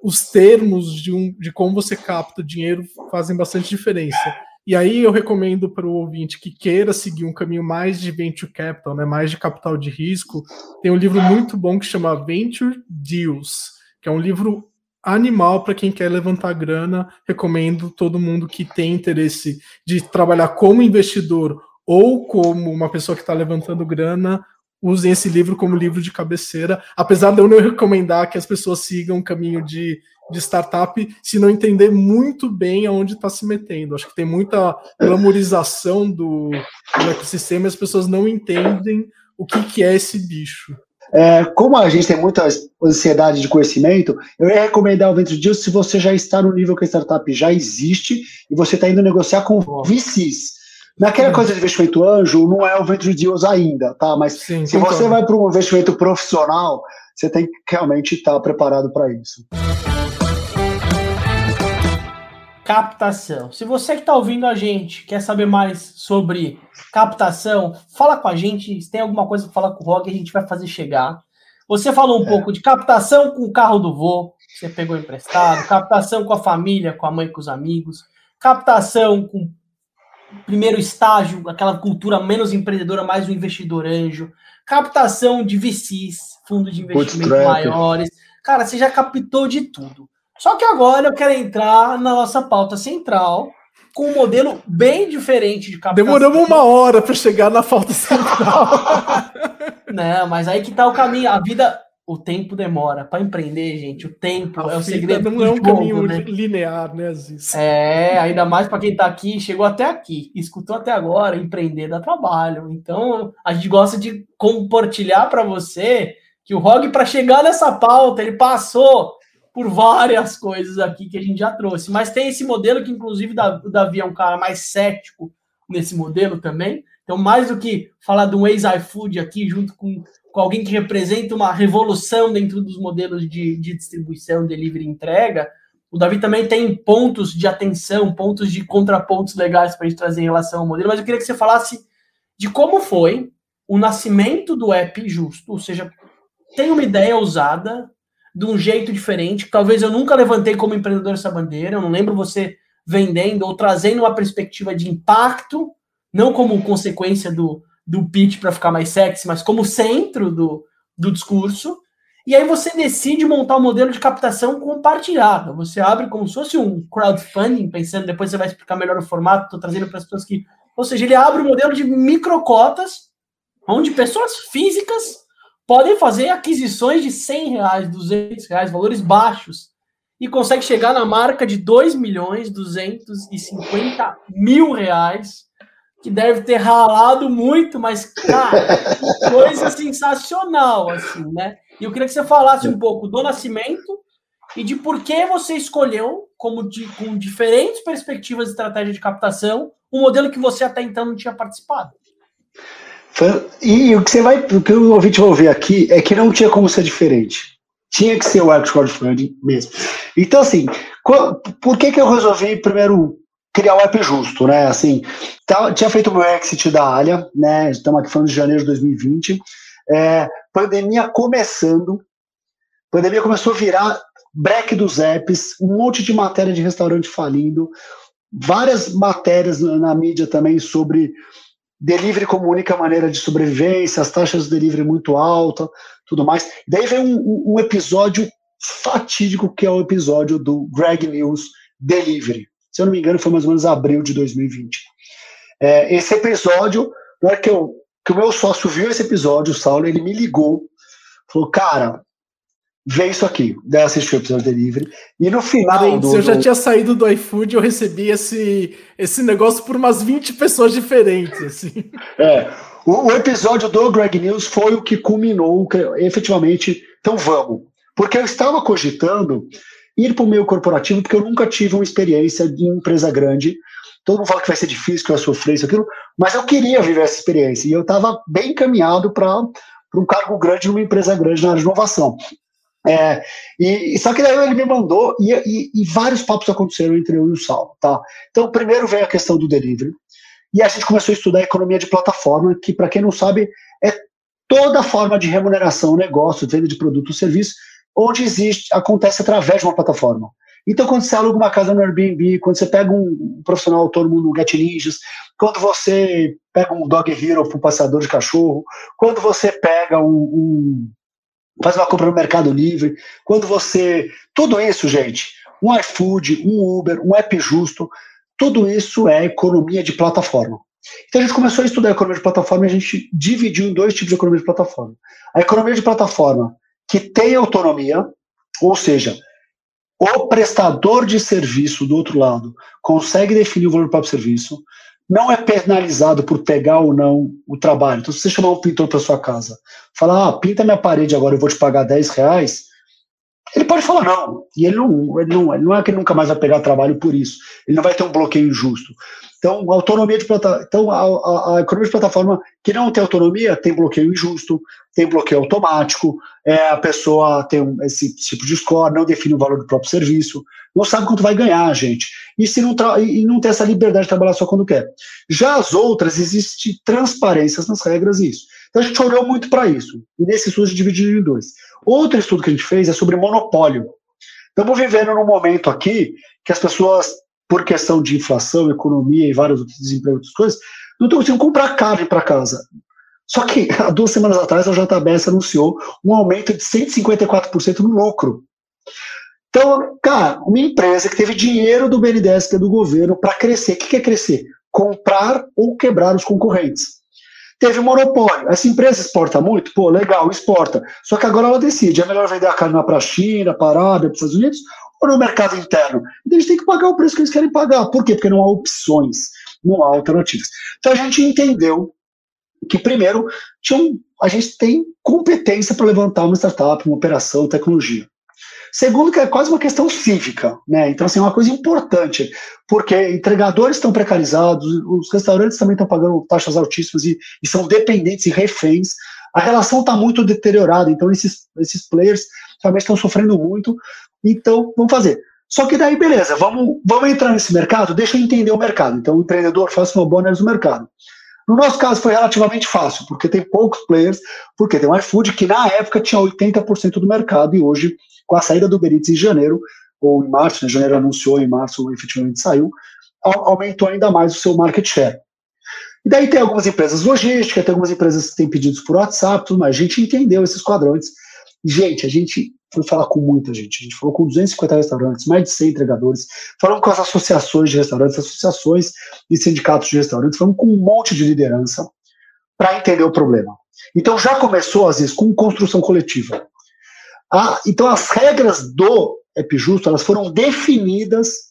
os termos de, um, de como você capta dinheiro fazem bastante diferença. E aí eu recomendo para o ouvinte que queira seguir um caminho mais de venture capital, né, mais de capital de risco, tem um livro muito bom que chama Venture Deals, que é um livro animal para quem quer levantar grana. Recomendo todo mundo que tem interesse de trabalhar como investidor ou como uma pessoa que está levantando grana, usem esse livro como livro de cabeceira. Apesar de eu não recomendar que as pessoas sigam um caminho de, de startup se não entender muito bem aonde está se metendo. Acho que tem muita glamorização do, do ecossistema e as pessoas não entendem o que, que é esse bicho. É, como a gente tem muita ansiedade de conhecimento, eu ia recomendar o Venture Deals se você já está no nível que a startup já existe e você está indo negociar com VCs. Naquela coisa de investimento anjo, não é o Venture Deals ainda, tá? Mas Sim, se você vai para um investimento profissional, você tem que realmente estar preparado para isso. Captação. Se você que está ouvindo a gente quer saber mais sobre captação, fala com a gente. Se tem alguma coisa para falar com o Rock, a gente vai fazer chegar. Você falou um é. pouco de captação com o carro do vô, que você pegou emprestado, captação com a família, com a mãe, com os amigos, captação com primeiro estágio, aquela cultura menos empreendedora, mais o investidor anjo, captação de VCs, fundos de investimento maiores. Cara, você já captou de tudo. Só que agora eu quero entrar na nossa pauta central com um modelo bem diferente de captação. Demoramos uma hora para chegar na pauta central. Não, mas aí que tá o caminho. A vida, o tempo demora. Para empreender, gente, o tempo a é o segredo. Não é um caminho né? linear, né, Aziz? É, ainda mais para quem está aqui, chegou até aqui, escutou até agora, empreender dá trabalho. Então, a gente gosta de compartilhar para você que o Rog, para chegar nessa pauta, ele passou por várias coisas aqui que a gente já trouxe. Mas tem esse modelo que, inclusive, o Davi é um cara mais cético nesse modelo também. Então, mais do que falar do ex iFood aqui, junto com, com alguém que representa uma revolução dentro dos modelos de, de distribuição, delivery e entrega, o Davi também tem pontos de atenção, pontos de contrapontos legais para a gente trazer em relação ao modelo. Mas eu queria que você falasse de como foi o nascimento do app justo, ou seja, tem uma ideia ousada, de um jeito diferente. Talvez eu nunca levantei como empreendedor essa bandeira. Eu não lembro você vendendo ou trazendo uma perspectiva de impacto, não como consequência do, do pitch para ficar mais sexy, mas como centro do, do discurso. E aí você decide montar um modelo de captação compartilhada. Você abre como se fosse um crowdfunding, pensando, depois você vai explicar melhor o formato, estou trazendo para as pessoas que. Ou seja, ele abre um modelo de microcotas, onde pessoas físicas podem fazer aquisições de 100 reais, 200 reais, valores baixos, e consegue chegar na marca de 2 milhões 250 mil reais, que deve ter ralado muito, mas, cara, coisa sensacional, assim, né? E eu queria que você falasse um pouco do nascimento e de por que você escolheu, como de, com diferentes perspectivas de estratégia de captação, um modelo que você até então não tinha participado. E o que você vai, o que o ouvinte vai ouvir aqui é que não tinha como ser diferente. Tinha que ser o X Crowdfunding mesmo. Então, assim, por que, que eu resolvi primeiro criar o app justo, né? Assim, tá, tinha feito o meu exit da Alia, né? Estamos aqui falando de janeiro de 2020. É, pandemia começando, pandemia começou a virar break dos apps, um monte de matéria de restaurante falindo, várias matérias na mídia também sobre delivery como única maneira de sobrevivência, as taxas de delivery muito altas, tudo mais. Daí vem um, um, episódio fatídico que é o episódio do Greg News Delivery. Se eu não me engano, foi mais ou menos abril de 2020. É, esse episódio, na hora que eu que o meu sócio viu esse episódio, o Saulo, ele me ligou, falou, cara, vê isso aqui. Daí assisti o episódio delivery. E no final. do, eu já do... tinha saído do iFood eu recebi esse, esse negócio por umas 20 pessoas diferentes. Assim. É. O, o episódio do Greg News foi o que culminou, que, efetivamente. Então vamos. Porque eu estava cogitando ir para o meio corporativo, porque eu nunca tive uma experiência de empresa grande. Todo mundo fala que vai ser difícil, que eu ia sofrer isso, aquilo, mas eu queria viver essa experiência. E eu estava bem encaminhado para um cargo grande numa empresa grande na área de inovação. É, e, só que daí ele me mandou e, e, e, vários papos aconteceram entre eu e o Sal, tá? Então, primeiro veio a questão do delivery e a gente começou a estudar a economia de plataforma, que para quem não sabe é toda forma de remuneração, negócio, venda de produto ou serviço, onde existe acontece através de uma plataforma. Então, quando você aluga uma casa no Airbnb, quando você pega um profissional autônomo no Get Ninjas, quando você pega um Dog Hero para um passeador de cachorro, quando você pega um, um faz uma compra no Mercado Livre, quando você. Tudo isso, gente, um iFood, um Uber, um app justo, tudo isso é economia de plataforma. Então a gente começou a estudar a economia de plataforma e a gente dividiu em dois tipos de economia de plataforma. A economia de plataforma que tem autonomia, ou seja, o prestador de serviço do outro lado consegue definir o valor do próprio serviço, não é penalizado por pegar ou não o trabalho. Então, se você chamar um pintor para sua casa, falar, ah, pinta minha parede agora, eu vou te pagar 10 reais, ele pode falar não. E ele não, ele não, ele não é que ele nunca mais vai pegar trabalho por isso. Ele não vai ter um bloqueio injusto. Então, autonomia de plataforma, então a, a, a, economia de plataforma que não tem autonomia tem bloqueio injusto, tem bloqueio automático, é, a pessoa tem um, esse tipo de score, não define o valor do próprio serviço, não sabe quanto vai ganhar, gente. E, se não e não tem essa liberdade de trabalhar só quando quer. Já as outras, existe transparências nas regras e isso. Então a gente olhou muito para isso. E nesse estudo a gente dividiu em dois. Outro estudo que a gente fez é sobre monopólio. Estamos vivendo num momento aqui que as pessoas por questão de inflação, economia e vários outros desempregos, outras coisas, não estão conseguindo comprar carne para casa. Só que há duas semanas atrás a JBS anunciou um aumento de 154% no lucro. Então, cara, uma empresa que teve dinheiro do BNDES, que é do governo, para crescer. O que é crescer? Comprar ou quebrar os concorrentes. Teve um monopólio. Essa empresa exporta muito? Pô, legal, exporta. Só que agora ela decide: é melhor vender a carne para a China, para a Arábia, para os Estados Unidos, ou no mercado interno. Então, eles têm que pagar o preço que eles querem pagar. Por quê? Porque não há opções, não há alternativas. Então a gente entendeu que, primeiro, a gente tem competência para levantar uma startup, uma operação, tecnologia. Segundo, que é quase uma questão cívica, né? Então, assim, é uma coisa importante, porque entregadores estão precarizados, os restaurantes também estão pagando taxas altíssimas e, e são dependentes e reféns. A relação está muito deteriorada, então esses, esses players realmente estão sofrendo muito. Então, vamos fazer. Só que daí, beleza, vamos, vamos entrar nesse mercado, deixa eu entender o mercado. Então, o empreendedor faz uma boa análise do mercado. No nosso caso, foi relativamente fácil, porque tem poucos players, porque tem o iFood, que na época tinha 80% do mercado, e hoje, com a saída do Uber em janeiro, ou em março, né, janeiro anunciou, em março efetivamente saiu, aumentou ainda mais o seu market share. E daí tem algumas empresas logísticas, tem algumas empresas que têm pedidos por WhatsApp, tudo mais. A gente entendeu esses quadrantes. Gente, a gente foi falar com muita gente. A gente falou com 250 restaurantes, mais de 100 entregadores, falamos com as associações de restaurantes, associações e sindicatos de restaurantes, falamos com um monte de liderança para entender o problema. Então já começou, às vezes, com construção coletiva. Então as regras do App Justo, elas foram definidas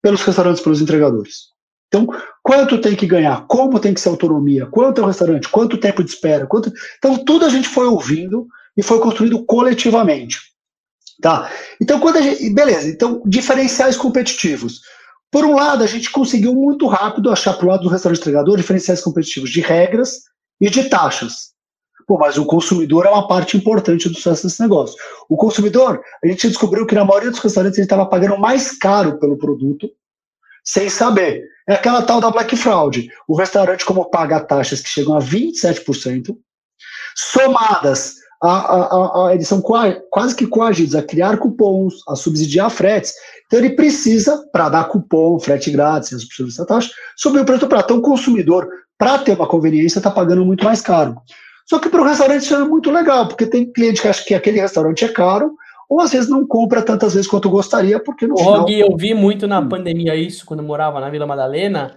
pelos restaurantes, pelos entregadores. Então, quanto tem que ganhar, como tem que ser autonomia, quanto é o restaurante, quanto tempo de espera, quanto... Então, tudo a gente foi ouvindo e foi construído coletivamente. Tá? Então, quando a gente. Beleza, então, diferenciais competitivos. Por um lado, a gente conseguiu muito rápido achar para o lado do restaurante entregador diferenciais competitivos de regras e de taxas. Pô, mas o consumidor é uma parte importante do sucesso desse negócio. O consumidor, a gente descobriu que na maioria dos restaurantes ele estava pagando mais caro pelo produto, sem saber. É aquela tal da Black Fraud. O restaurante, como paga taxas que chegam a 27%, somadas a, a, a, eles são quase que coagidos a criar cupons, a subsidiar fretes. Então ele precisa, para dar cupom, frete grátis, as opções dessa taxa, subir o preço para Então o consumidor, para ter uma conveniência, está pagando muito mais caro. Só que para o restaurante isso é muito legal, porque tem cliente que acha que aquele restaurante é caro, ou às vezes não compra tantas vezes quanto gostaria, porque no Og, final... eu vi muito na hum. pandemia isso, quando eu morava na Vila Madalena,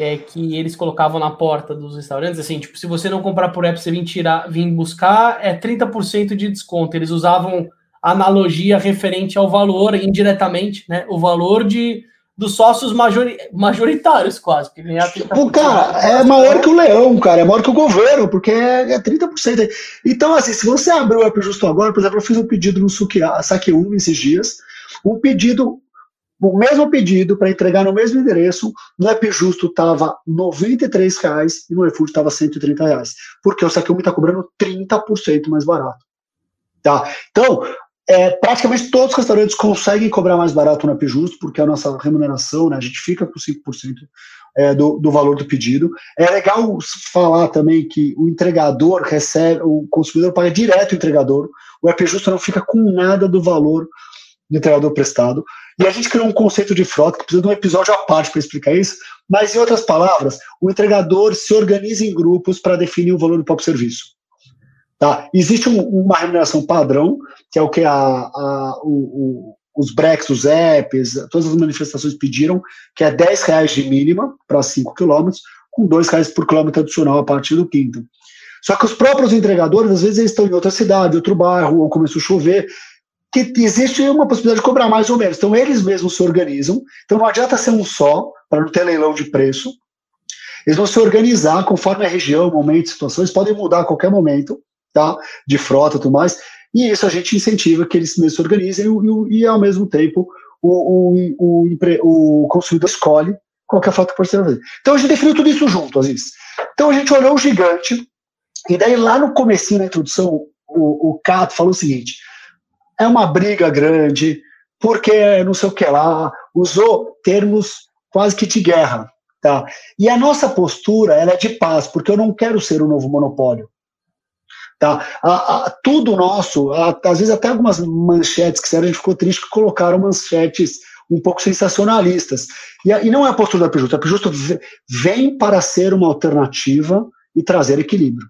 que é que eles colocavam na porta dos restaurantes, assim, tipo, se você não comprar por app, você vir tirar, vir buscar, é 30% de desconto. Eles usavam analogia referente ao valor, indiretamente, né? O valor de dos sócios majori, majoritários, quase. Que ganhar 30%. O cara, é maior que o leão, cara, é maior que o governo, porque é, é 30%. Então, assim, se você abrir o app justo agora, por exemplo, eu fiz um pedido no Saque 1 esses dias, um pedido o mesmo pedido para entregar no mesmo endereço, no App Justo estava R$ reais e no iFood estava R$ reais, porque o Saqueumi está cobrando 30% mais barato. Tá? Então, é, praticamente todos os restaurantes conseguem cobrar mais barato no App Justo, porque a nossa remuneração, né, a gente fica com 5% é, do, do valor do pedido. É legal falar também que o entregador recebe, o consumidor paga direto o entregador, o App Justo não fica com nada do valor do entregador prestado. E a gente criou um conceito de frota que precisa de um episódio à parte para explicar isso, mas em outras palavras, o entregador se organiza em grupos para definir o valor do próprio serviço. Tá? Existe um, uma remuneração padrão, que é o que a, a, o, o, os breaks, os apps, todas as manifestações pediram, que é 10 reais de mínima para 5 quilômetros, com 2 reais por quilômetro adicional a partir do quinto. Só que os próprios entregadores, às vezes, eles estão em outra cidade, outro bairro, ou começou a chover, que existe uma possibilidade de cobrar mais ou menos. Então, eles mesmos se organizam. Então, não adianta ser um só, para não ter leilão de preço. Eles vão se organizar conforme a região, momento, situações, podem mudar a qualquer momento, tá? De frota e tudo mais. E isso a gente incentiva que eles mesmos se organizem e, e, e ao mesmo tempo, o, o, o, o consumidor escolhe qual é a frota que pode ser fazer. Então, a gente definiu tudo isso junto, vezes. Então, a gente olhou o gigante, e daí lá no comecinho, na introdução, o, o Cato falou o seguinte, é uma briga grande, porque não sei o que lá, usou termos quase que de guerra. Tá? E a nossa postura ela é de paz, porque eu não quero ser o um novo monopólio. Tá? A, a, tudo nosso, a, às vezes até algumas manchetes que a gente ficou triste que colocaram manchetes um pouco sensacionalistas. E, e não é a postura da Pijusto, a Pijusto vem para ser uma alternativa e trazer equilíbrio.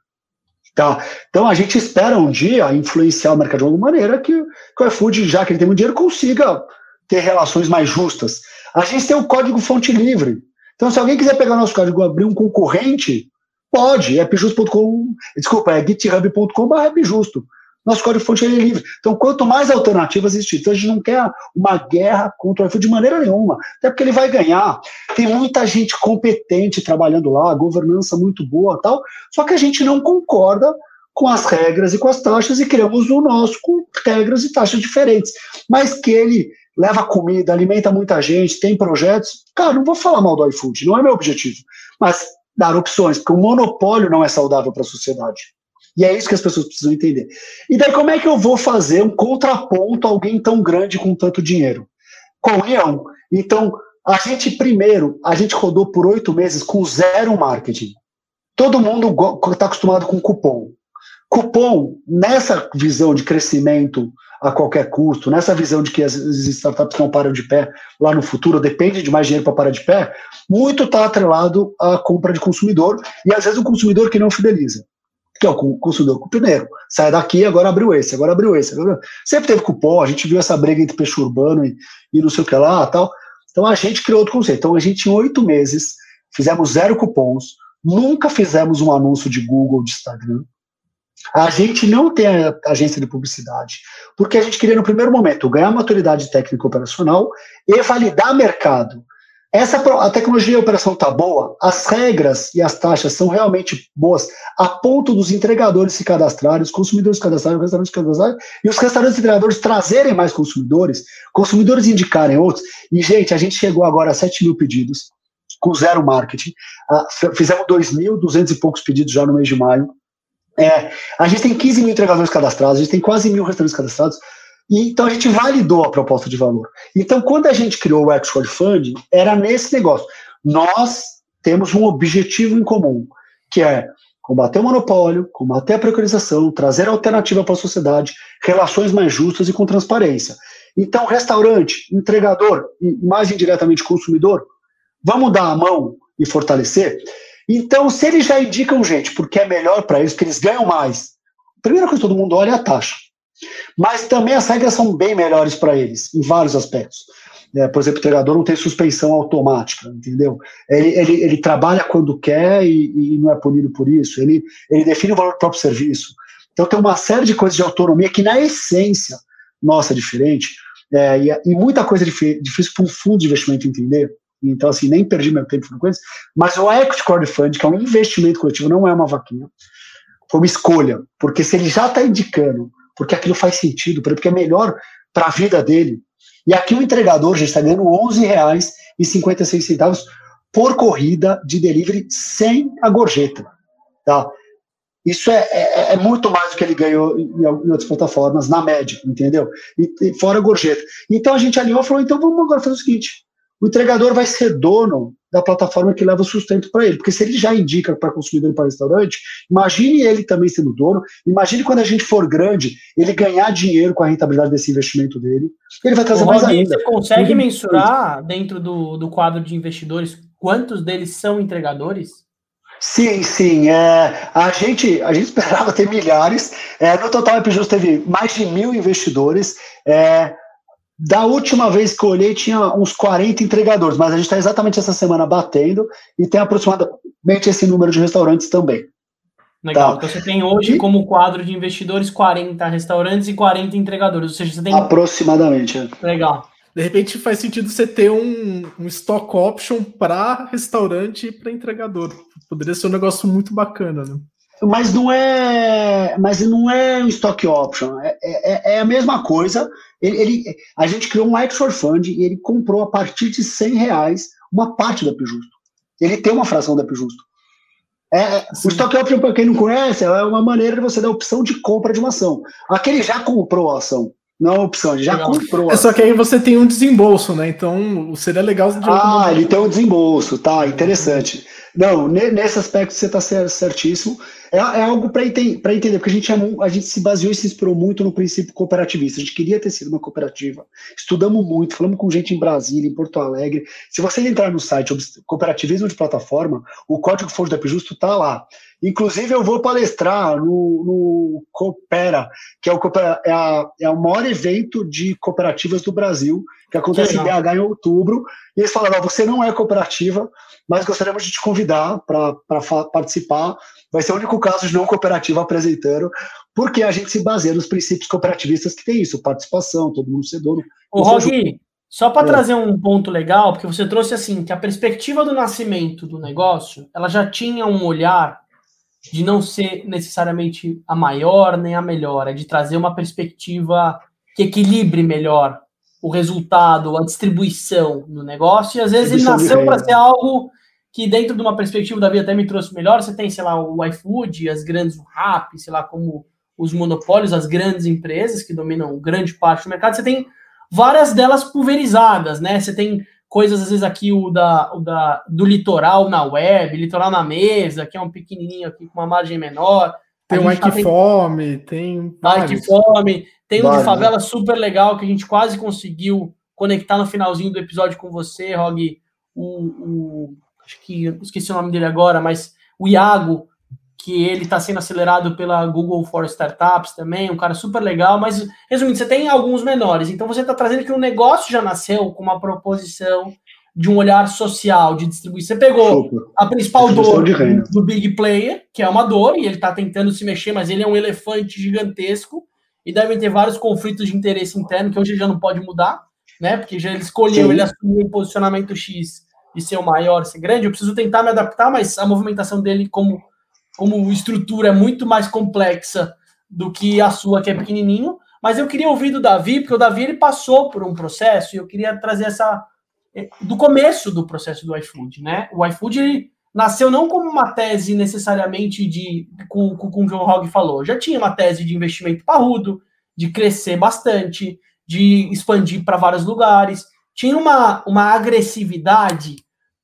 Tá? Então a gente espera um dia influenciar o mercado de alguma maneira que, que o iFood, já que ele tem muito dinheiro, consiga ter relações mais justas. A gente tem o código fonte livre. Então, se alguém quiser pegar nosso código e abrir um concorrente, pode. É pjusto.com, desculpa, é github.com.br pjusto. Nosso código fonte é livre. Então, quanto mais alternativas existir, então a gente não quer uma guerra contra o iFood de maneira nenhuma, até porque ele vai ganhar. Tem muita gente competente trabalhando lá, governança muito boa tal, só que a gente não concorda com as regras e com as taxas e criamos o nosso com regras e taxas diferentes. Mas que ele leva comida, alimenta muita gente, tem projetos, cara, não vou falar mal do iFood, não é meu objetivo, mas dar opções, porque o monopólio não é saudável para a sociedade. E é isso que as pessoas precisam entender. E daí, como é que eu vou fazer um contraponto a alguém tão grande com tanto dinheiro? Com o Leão. Então, a gente, primeiro, a gente rodou por oito meses com zero marketing. Todo mundo está acostumado com cupom. Cupom, nessa visão de crescimento a qualquer custo, nessa visão de que as startups não param de pé lá no futuro, depende de mais dinheiro para parar de pé, muito está atrelado à compra de consumidor e às vezes o consumidor que não fideliza que é o consumidor com o. Sai daqui, agora abriu esse, agora abriu esse. Agora... Sempre teve cupom, a gente viu essa briga entre peixe urbano e, e não sei o que lá tal. Então a gente criou outro conceito. Então a gente, em oito meses, fizemos zero cupons, nunca fizemos um anúncio de Google, de Instagram. A gente não tem a agência de publicidade, porque a gente queria, no primeiro momento, ganhar maturidade técnica operacional e validar mercado. Essa, a tecnologia de operação está boa, as regras e as taxas são realmente boas, a ponto dos entregadores se cadastrarem, os consumidores se cadastrarem, os restaurantes se cadastrarem, e os restaurantes e entregadores trazerem mais consumidores, consumidores indicarem outros. E, gente, a gente chegou agora a 7 mil pedidos, com zero marketing. Uh, fizemos 2.200 e poucos pedidos já no mês de maio. É, a gente tem 15 mil entregadores cadastrados, a gente tem quase mil restaurantes cadastrados. E, então a gente validou a proposta de valor. Então, quando a gente criou o Xcode Fund, era nesse negócio. Nós temos um objetivo em comum, que é combater o monopólio, combater a precarização, trazer alternativa para a sociedade, relações mais justas e com transparência. Então, restaurante, entregador e mais indiretamente consumidor, vamos dar a mão e fortalecer? Então, se eles já indicam gente, porque é melhor para eles, que eles ganham mais, a primeira coisa que todo mundo olha é a taxa. Mas também as regras são bem melhores para eles, em vários aspectos. É, por exemplo, o entregador não tem suspensão automática, entendeu? Ele, ele, ele trabalha quando quer e, e, não é punido por isso. Ele, ele define o valor do próprio serviço. Então tem uma série de coisas de autonomia que, na essência, nossa, é diferente. É, e, e, muita coisa difícil para um fundo de investimento entender. Então, assim, nem perdi meu tempo com isso. Mas o Equity Crowdfund, que é um investimento coletivo, não é uma vaquinha. Foi uma escolha. Porque se ele já está indicando, porque aquilo faz sentido, porque é melhor para a vida dele, e aqui o entregador já está ganhando R$ 11,56 por corrida de delivery sem a gorjeta. Tá? Isso é, é, é, muito mais do que ele ganhou em, em, outras plataformas, na média, entendeu? E, e fora a gorjeta. Então a gente alinhou e falou: então vamos agora fazer o seguinte: o entregador vai ser dono da plataforma que leva o sustento para ele. Porque se ele já indica para consumidor e para restaurante, imagine ele também sendo dono, imagine quando a gente for grande, ele ganhar dinheiro com a rentabilidade desse investimento dele, ele vai trazer Ô, mais ainda. Você consegue mensurar dentro do, do quadro de investidores quantos deles são entregadores? Sim, sim. É, a, gente, a gente esperava ter milhares. É, no total, a Epijus teve mais de mil investidores. É, da última vez que eu olhei, tinha uns 40 entregadores, mas a gente está exatamente essa semana batendo e tem aproximadamente esse número de restaurantes também. Legal. Tá. Então você tem hoje e... como quadro de investidores 40 restaurantes e 40 entregadores. Ou seja, você tem. Aproximadamente. É. Legal. De repente faz sentido você ter um, um stock option para restaurante e para entregador. Poderia ser um negócio muito bacana, né? Mas não é, mas não é um stock option. É, é, é a mesma coisa. Ele, ele, a gente criou um Exor Fund e ele comprou a partir de 100 reais uma parte da Justo. Ele tem uma fração da Justo. É, é o stock option, para quem não conhece, é uma maneira de você dar opção de compra de uma ação. Aquele já comprou a ação. Não é opção, ele já legal. comprou. É só que aí você tem um desembolso, né? Então seria legal. De ah, ele tem um desembolso, tá? Interessante. Não, nesse aspecto você está certíssimo. É, é algo para ente entender, porque a gente, é, a gente se baseou e se inspirou muito no princípio cooperativista. A gente queria ter sido uma cooperativa. Estudamos muito, falamos com gente em Brasília, em Porto Alegre. Se você entrar no site Cooperativismo de Plataforma, o código fonte da Justo está lá. Inclusive, eu vou palestrar no, no Coopera, que é o, é, a, é o maior evento de cooperativas do Brasil, que acontece em BH em outubro. E eles falaram: você não é cooperativa, mas gostaríamos de te convidar para participar vai ser o único caso de não cooperativa apresentando, porque a gente se baseia nos princípios cooperativistas que tem isso, participação, todo mundo ser dono. Ô, Rogui, só para é. trazer um ponto legal, porque você trouxe assim, que a perspectiva do nascimento do negócio, ela já tinha um olhar de não ser necessariamente a maior nem a melhor, é de trazer uma perspectiva que equilibre melhor o resultado, a distribuição do negócio, e às vezes ele nasceu para ser algo que dentro de uma perspectiva da vida até me trouxe melhor, você tem, sei lá, o iFood, as grandes, o Rap, sei lá, como os monopólios, as grandes empresas que dominam grande parte do mercado, você tem várias delas pulverizadas, né? Você tem coisas, às vezes, aqui, o da, o da do litoral na web, litoral na mesa, que é um pequenininho aqui com uma margem menor. Tem o Ike tá Fome, tem. Ike Fome, tem um de favela super legal que a gente quase conseguiu conectar no finalzinho do episódio com você, Rog, o, o acho que esqueci o nome dele agora, mas o Iago, que ele está sendo acelerado pela Google for Startups também, um cara super legal, mas resumindo, você tem alguns menores, então você está trazendo que o negócio já nasceu com uma proposição de um olhar social, de distribuição. Você pegou super. a principal dor do Big Player, que é uma dor, e ele está tentando se mexer, mas ele é um elefante gigantesco, e devem ter vários conflitos de interesse interno que hoje já não pode mudar, né? Porque já ele escolheu, Sim. ele assumiu um posicionamento X de ser o maior, ser grande, eu preciso tentar me adaptar, mas a movimentação dele como, como estrutura é muito mais complexa do que a sua, que é pequenininho. Mas eu queria ouvir do Davi, porque o Davi ele passou por um processo e eu queria trazer essa eh, do começo do processo do iFood, né? O iFood nasceu não como uma tese necessariamente de com, com, com o o Rog falou, já tinha uma tese de investimento parrudo, de crescer bastante, de expandir para vários lugares tinha uma, uma agressividade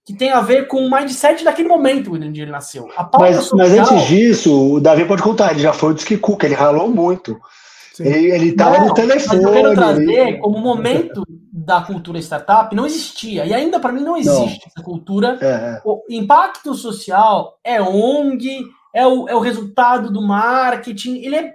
que tem a ver com o mindset daquele momento onde ele nasceu. mas, social... mas antes disso, o Davi pode contar, ele já foi o Cuca, ele ralou muito. Sim. Ele estava no telefone. Mas eu quero trazer ele... como momento da cultura startup não existia. E ainda para mim não existe não. essa cultura. É, é. O impacto social é ONG, é o, é o resultado do marketing. Ele é,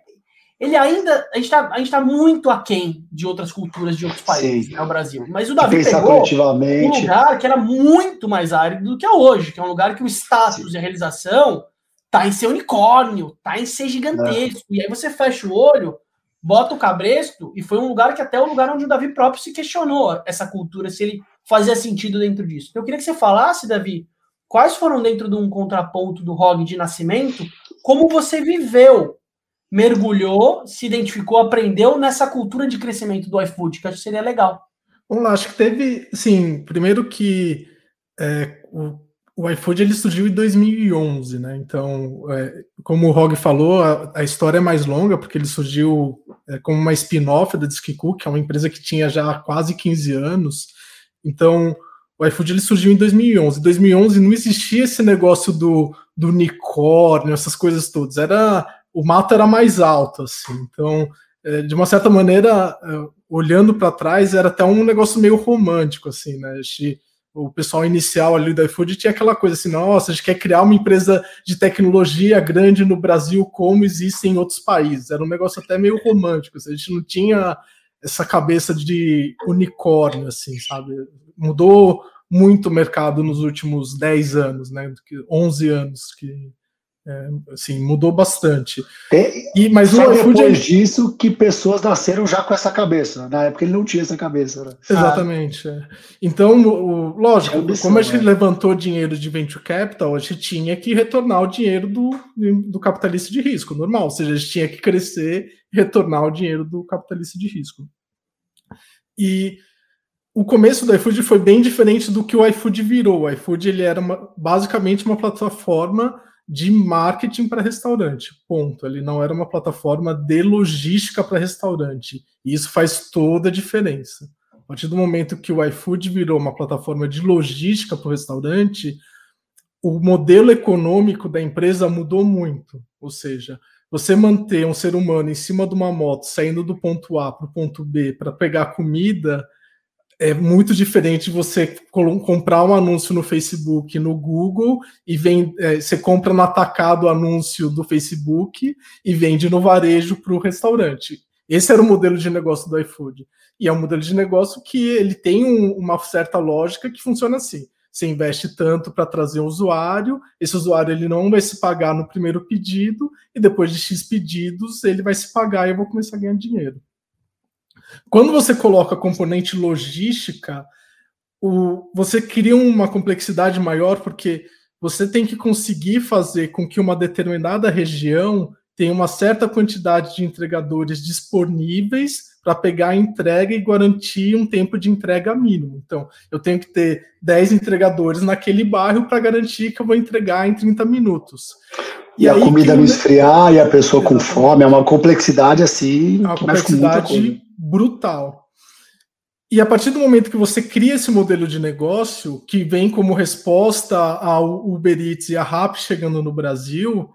ele ainda. A gente está tá muito aquém de outras culturas de outros países, Sim. né, o Brasil. Mas o Davi pegou um lugar que era muito mais árido do que é hoje, que é um lugar que o status Sim. e a realização tá em ser unicórnio, tá em ser gigantesco. É. E aí você fecha o olho, bota o cabresto, e foi um lugar que até o lugar onde o Davi próprio se questionou essa cultura, se ele fazia sentido dentro disso. Então, eu queria que você falasse, Davi, quais foram dentro de um contraponto do ROG de nascimento, como você viveu mergulhou, se identificou, aprendeu nessa cultura de crescimento do iFood, que acho que seria legal. Vamos lá, acho que teve, sim, primeiro que é, o, o iFood ele surgiu em 2011, né? Então, é, como o Rog falou, a, a, história é mais longa, porque ele surgiu é, como uma spin-off da Diskiku, que é uma empresa que tinha já quase 15 anos. Então, o iFood ele surgiu em 2011. Em 2011 não existia esse negócio do, do unicórnio, essas coisas todas. Era o mato era mais alto, assim. Então, é, de uma certa maneira, é, olhando para trás, era até um negócio meio romântico, assim, né? o pessoal inicial ali da iFood tinha aquela coisa assim, nossa, a gente quer criar uma empresa de tecnologia grande no Brasil como existe em outros países. Era um negócio até meio romântico, assim, a gente não tinha essa cabeça de unicórnio, assim, sabe? Mudou muito o mercado nos últimos 10 anos, né? 11 anos que é, assim, mudou bastante. e, mas Só depois é... disso que pessoas nasceram já com essa cabeça. Na época ele não tinha essa cabeça. Né? Exatamente. Ah. Então, o, lógico, é como a gente né? levantou dinheiro de venture capital, a gente tinha que retornar o dinheiro do, do capitalista de risco, normal. Ou seja, a gente tinha que crescer e retornar o dinheiro do capitalista de risco. E o começo do iFood foi bem diferente do que o iFood virou. O iFood ele era uma, basicamente uma plataforma de marketing para restaurante. Ponto. Ele não era uma plataforma de logística para restaurante. E isso faz toda a diferença. A partir do momento que o iFood virou uma plataforma de logística para o restaurante, o modelo econômico da empresa mudou muito. Ou seja, você manter um ser humano em cima de uma moto, saindo do ponto A para o ponto B para pegar comida, é muito diferente você comprar um anúncio no Facebook, no Google, e vem, é, você compra no atacado o anúncio do Facebook e vende no varejo para o restaurante. Esse era o modelo de negócio do iFood. E é um modelo de negócio que ele tem um, uma certa lógica que funciona assim. Você investe tanto para trazer um usuário, esse usuário ele não vai se pagar no primeiro pedido, e depois de X pedidos ele vai se pagar e eu vou começar a ganhar dinheiro. Quando você coloca componente logística, o, você cria uma complexidade maior, porque você tem que conseguir fazer com que uma determinada região tenha uma certa quantidade de entregadores disponíveis para pegar a entrega e garantir um tempo de entrega mínimo. Então, eu tenho que ter 10 entregadores naquele bairro para garantir que eu vou entregar em 30 minutos. E, e a comida não esfriar e a pessoa Exatamente. com fome, é uma complexidade assim. É uma complexidade brutal. E a partir do momento que você cria esse modelo de negócio, que vem como resposta ao Uber Eats e a Rap chegando no Brasil,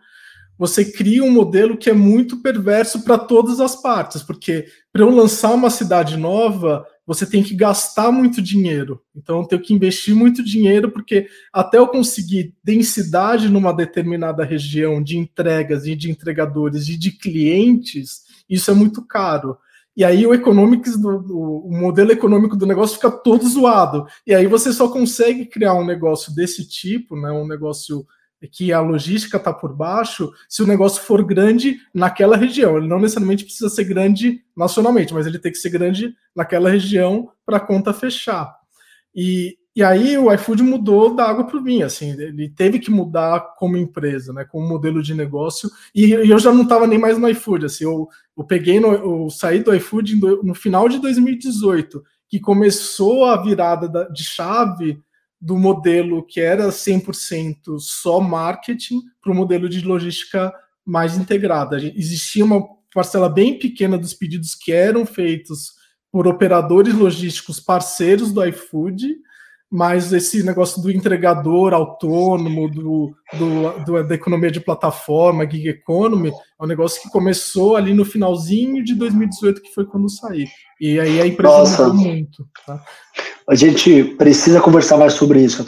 você cria um modelo que é muito perverso para todas as partes, porque para eu lançar uma cidade nova, você tem que gastar muito dinheiro. Então, eu tenho que investir muito dinheiro, porque até eu conseguir densidade numa determinada região de entregas e de entregadores e de clientes, isso é muito caro. E aí o economics do, do, o modelo econômico do negócio fica todo zoado. E aí você só consegue criar um negócio desse tipo, né, um negócio que a logística está por baixo, se o negócio for grande naquela região. Ele não necessariamente precisa ser grande nacionalmente, mas ele tem que ser grande naquela região para a conta fechar. E, e aí o iFood mudou da água para o vinho, assim, ele teve que mudar como empresa, né, como modelo de negócio, e, e eu já não estava nem mais no iFood, assim, eu, eu peguei, no, eu saí do iFood no, final de 2018, que começou a virada da, de chave do modelo que era 100% só marketing para o modelo de logística mais integrada. Existia uma parcela bem pequena dos pedidos que eram feitos por operadores logísticos parceiros do iFood, mas esse negócio do entregador autônomo, do, do, do, da economia de plataforma, gig economy, é um negócio que começou ali no finalzinho de 2018, que foi quando eu saí. E aí a empresa Nossa. mudou muito. Tá? A gente precisa conversar mais sobre isso.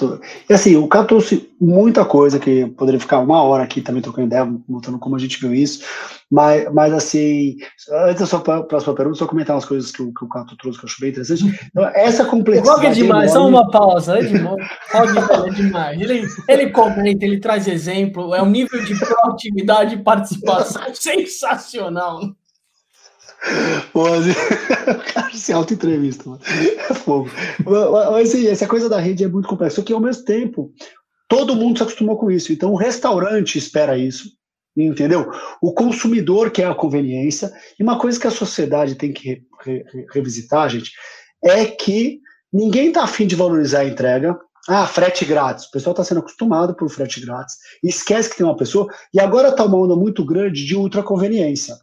E assim, o cara trouxe muita coisa que poderia ficar uma hora aqui também trocando ideia, mostrando como a gente viu isso. Mas, mas assim, antes da sua próxima pergunta, só comentar umas coisas que o, que o Cato trouxe que eu acho bem interessante. Então, essa complexidade. Rock é demais, só uma pausa. É demais. É demais. Ele, ele comenta, ele traz exemplo, é um nível de proatividade e participação sensacional. Mas, cara se auto-entrevista, mano. É fogo. Mas, mas assim, essa coisa da rede é muito complexa. Só que ao mesmo tempo, todo mundo se acostumou com isso. Então, o restaurante espera isso entendeu? O consumidor quer a conveniência, e uma coisa que a sociedade tem que re, re, revisitar, gente, é que ninguém está afim de valorizar a entrega. Ah, frete grátis. O pessoal está sendo acostumado por frete grátis, esquece que tem uma pessoa, e agora está uma onda muito grande de ultraconveniência.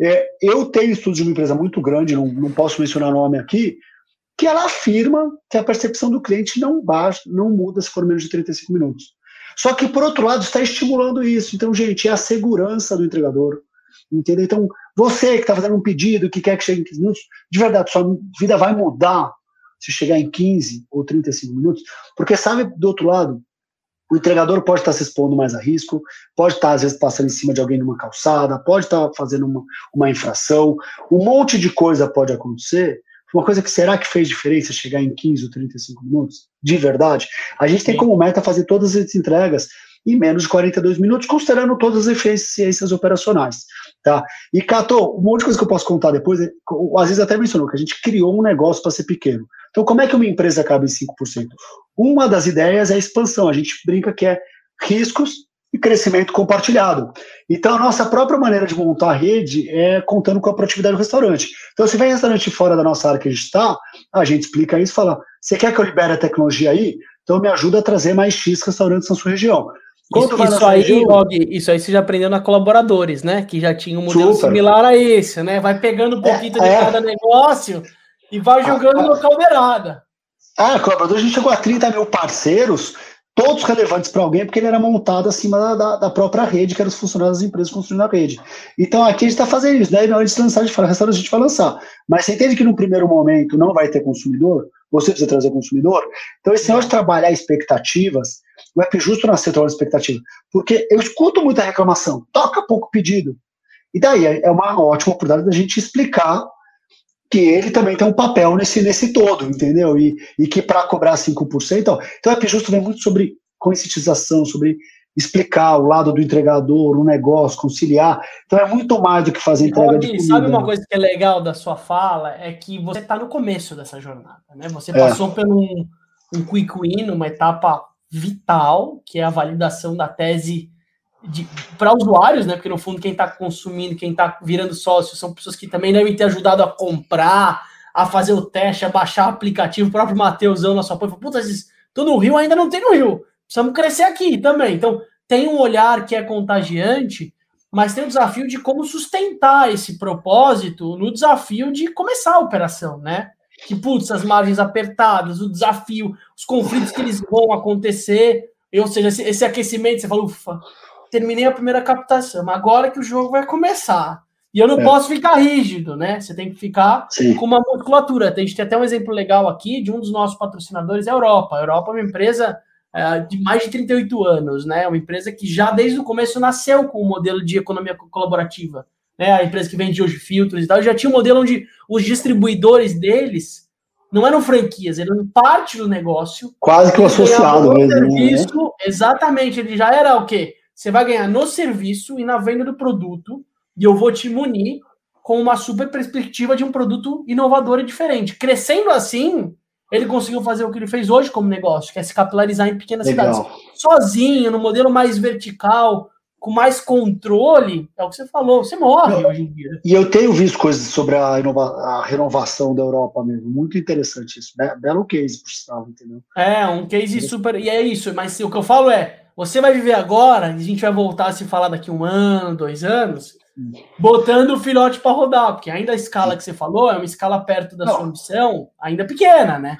É, eu tenho estudos de uma empresa muito grande, não, não posso mencionar o nome aqui, que ela afirma que a percepção do cliente não baixa, não muda se for menos de 35 minutos. Só que, por outro lado, está estimulando isso. Então, gente, é a segurança do entregador. Entendeu? Então, você que está fazendo um pedido, que quer que chegue em 15 minutos, de verdade, sua vida vai mudar se chegar em 15 ou 35 minutos, porque sabe, do outro lado, o entregador pode estar se expondo mais a risco, pode estar, às vezes, passando em cima de alguém numa calçada, pode estar fazendo uma, uma infração, um monte de coisa pode acontecer uma coisa que será que fez diferença chegar em 15 ou 35 minutos? De verdade? A gente tem como meta fazer todas as entregas em menos de 42 minutos, considerando todas as eficiências operacionais. Tá? E, Cato, um monte de coisa que eu posso contar depois, o Aziz até mencionou que a gente criou um negócio para ser pequeno. Então, como é que uma empresa acaba em 5%? Uma das ideias é a expansão. A gente brinca que é riscos e crescimento compartilhado. Então, a nossa própria maneira de montar a rede é contando com a produtividade do restaurante. Então, se vem restaurante fora da nossa área que a gente está, a gente explica isso e fala: você quer que eu libere a tecnologia aí? Então, me ajuda a trazer mais X restaurantes na sua região. Quando isso, isso aí, região, isso aí você já aprendeu na colaboradores, né? Que já tinha um modelo super. similar a esse, né? Vai pegando um pouquinho é, de é. cada negócio e vai jogando ah, na caldeirada. Ah, colaborador, a gente chegou a 30 mil parceiros todos relevantes para alguém, porque ele era montado acima da, da, da, própria rede, que eram os funcionários das empresas construindo a rede. Então aqui a gente está fazendo isso, né? Na hora de lançar, a gente fala, restaurante a gente vai lançar. Mas você entende que no primeiro momento não vai ter consumidor, você precisa trazer consumidor. Então, esse negócio de trabalhar expectativas, o App Justo nasceu trabalhando expectativa. Porque eu escuto muita reclamação, toca pouco pedido. E daí é uma ótima oportunidade da gente explicar que ele também tem um papel nesse, nesse todo, entendeu? E, e que para cobrar 5%, então, então o App Justo vem muito sobre conscientização, sobre explicar o lado do entregador, o negócio, conciliar. Então é muito mais do que fazer entrega Rob, de comida. Sabe uma coisa que é legal da sua fala? É que você está no começo dessa jornada, né? Você é. passou por um, um quick win, uma etapa vital, que é a validação da tese para usuários, né? Porque no fundo quem está consumindo, quem está virando sócio, são pessoas que também devem ter ajudado a comprar, a fazer o teste, a baixar o aplicativo. O próprio Mateusão na sua ponta, puta, tô no Rio, ainda não tem no Rio. Precisamos crescer aqui também. Então, tem um olhar que é contagiante, mas tem o desafio de como sustentar esse propósito no desafio de começar a operação, né? Que, putz, as margens apertadas, o desafio, os conflitos que eles vão acontecer, ou seja, esse, esse aquecimento, você falou, ufa, terminei a primeira captação, agora que o jogo vai começar. E eu não é. posso ficar rígido, né? Você tem que ficar Sim. com uma musculatura. A gente tem até um exemplo legal aqui de um dos nossos patrocinadores, a Europa. A Europa é uma empresa é, de mais de 38 anos, né? Uma empresa que já desde o começo nasceu com o um modelo de economia colaborativa. Né? A empresa que vende hoje filtros e tal, já tinha um modelo onde os distribuidores deles não eram franquias, eram parte do negócio. Quase que um associado mesmo. Né? Serviço, né? Exatamente, ele já era o quê? Você vai ganhar no serviço e na venda do produto, e eu vou te munir com uma super perspectiva de um produto inovador e diferente. Crescendo assim, ele conseguiu fazer o que ele fez hoje como negócio, que é se capilarizar em pequenas Legal. cidades. Sozinho, no modelo mais vertical, com mais controle, é o que você falou, você morre hoje em dia. E eu tenho visto coisas sobre a, a renovação da Europa mesmo, muito interessante isso. Belo case, por sinal, entendeu? É, um case super. E é isso, mas o que eu falo é você vai viver agora, e a gente vai voltar a se falar daqui um ano, dois anos, botando o filhote para rodar, porque ainda a escala que você falou é uma escala perto da Não. sua ambição, ainda pequena, né?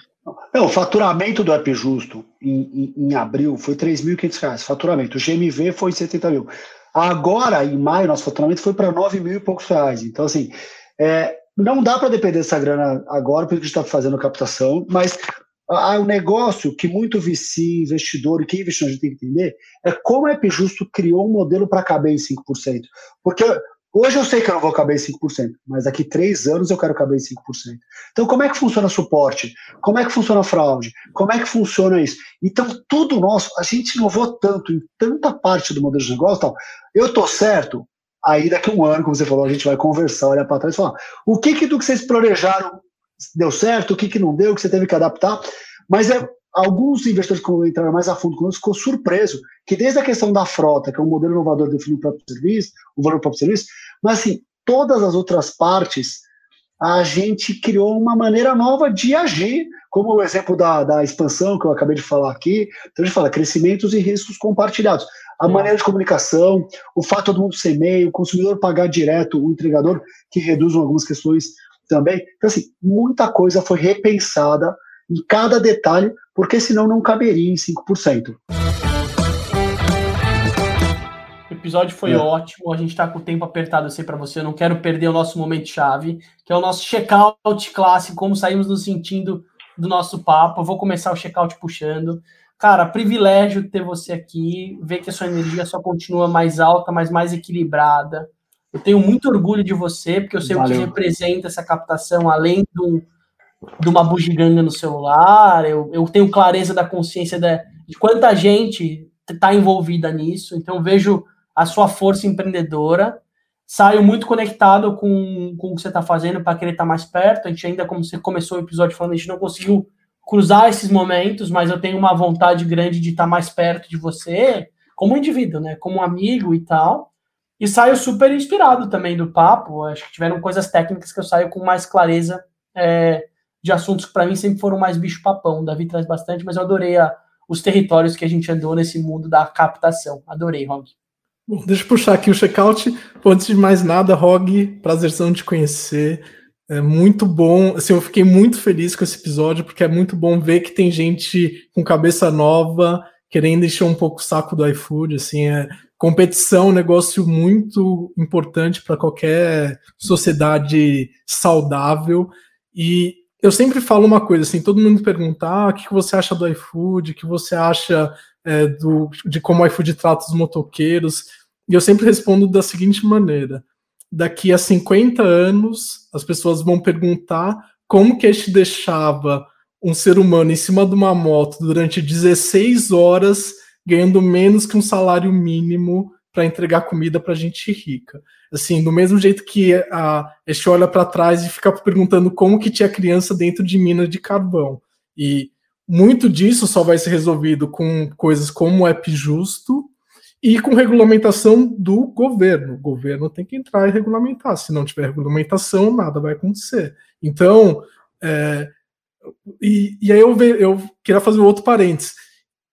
Não, o faturamento do App Justo em, em, em abril foi R$ 3.500, faturamento. O GMV foi 70 mil. Agora, em maio, nosso faturamento foi para 9 mil e poucos reais. Então, assim, é, não dá para depender dessa grana agora, porque a gente está fazendo captação, mas o negócio que muito VC, investidor e quem investe a gente tem que entender é como a EP Justo criou um modelo para caber em 5%. Porque hoje eu sei que eu não vou caber em 5%, mas daqui três anos eu quero caber em 5%. Então, como é que funciona suporte? Como é que funciona fraude? Como é que funciona isso? Então, tudo nosso, a gente inovou tanto em tanta parte do modelo de negócio tal. Eu tô certo? Aí daqui a um ano, como você falou, a gente vai conversar, olhar para trás e falar: o que, que do que vocês planejaram deu certo, o que, que não deu, o que você teve que adaptar. Mas é, alguns investidores que entraram mais a fundo conosco ficou surpreso que desde a questão da frota, que é um modelo inovador definido o próprio serviço, o valor do próprio serviço, mas assim, todas as outras partes, a gente criou uma maneira nova de agir, como o exemplo da, da expansão que eu acabei de falar aqui, então a gente fala crescimentos e riscos compartilhados. A maneira de comunicação, o fato de todo mundo ser e-mail, o consumidor pagar direto o entregador, que reduzem algumas questões também. Então, assim, muita coisa foi repensada em cada detalhe, porque senão não caberia em 5%. O episódio foi é. ótimo, a gente está com o tempo apertado, eu sei para você, eu não quero perder o nosso momento chave, que é o nosso check-out clássico, como saímos nos sentindo do nosso papo. Eu vou começar o check-out puxando. Cara, privilégio ter você aqui, ver que a sua energia só continua mais alta, mas mais equilibrada. Eu tenho muito orgulho de você, porque eu sei Valeu. o que representa essa captação, além do, de uma bugiganga no celular. Eu, eu tenho clareza da consciência de, de quanta gente está envolvida nisso. Então, vejo a sua força empreendedora. Saio muito conectado com, com o que você está fazendo para querer estar tá mais perto. A gente ainda, como você começou o episódio falando, a gente não conseguiu cruzar esses momentos, mas eu tenho uma vontade grande de estar tá mais perto de você, como indivíduo, né? Como amigo e tal. E saio super inspirado também do papo. Acho que tiveram coisas técnicas que eu saio com mais clareza é, de assuntos que para mim sempre foram mais bicho-papão. Davi traz bastante, mas eu adorei a, os territórios que a gente andou nesse mundo da captação. Adorei, Rog. Bom, deixa eu puxar aqui o checkout. Antes de mais nada, Rog, prazerzão de conhecer. É muito bom. Assim, eu fiquei muito feliz com esse episódio, porque é muito bom ver que tem gente com cabeça nova, querendo encher um pouco o saco do iFood. Assim, é, competição é um negócio muito importante para qualquer sociedade saudável. E eu sempre falo uma coisa assim: todo mundo pergunta ah, o que você acha do iFood, o que você acha é, do, de como o iFood trata os motoqueiros. E eu sempre respondo da seguinte maneira: daqui a 50 anos, as pessoas vão perguntar como que a gente deixava um ser humano em cima de uma moto durante 16 horas ganhando menos que um salário mínimo para entregar comida para gente rica. Assim, do mesmo jeito que a, a gente olha para trás e fica perguntando como que tinha criança dentro de minas de carvão. E muito disso só vai ser resolvido com coisas como o app justo e com regulamentação do governo. O governo tem que entrar e regulamentar. Se não tiver regulamentação, nada vai acontecer. Então, é, e, e aí eu, ve, eu queria fazer outro parênteses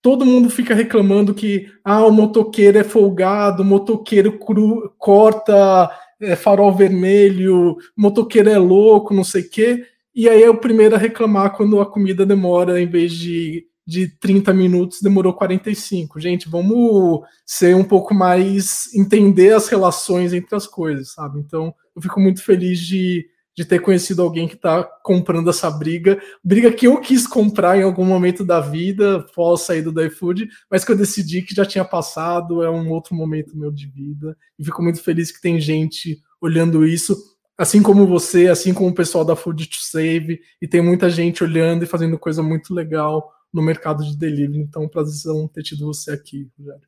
todo mundo fica reclamando que ah, o motoqueiro é folgado, o motoqueiro cru, corta é, farol vermelho, o motoqueiro é louco, não sei o quê. E aí é o primeiro a reclamar quando a comida demora, em vez de, de 30 minutos, demorou 45. Gente, vamos ser um pouco mais. entender as relações entre as coisas, sabe? Então, eu fico muito feliz de de ter conhecido alguém que está comprando essa briga, briga que eu quis comprar em algum momento da vida, pós saída do iFood, mas que eu decidi que já tinha passado, é um outro momento meu de vida, e fico muito feliz que tem gente olhando isso, assim como você, assim como o pessoal da Food to Save, e tem muita gente olhando e fazendo coisa muito legal no mercado de delivery, então prazer ter tido você aqui, Rogério.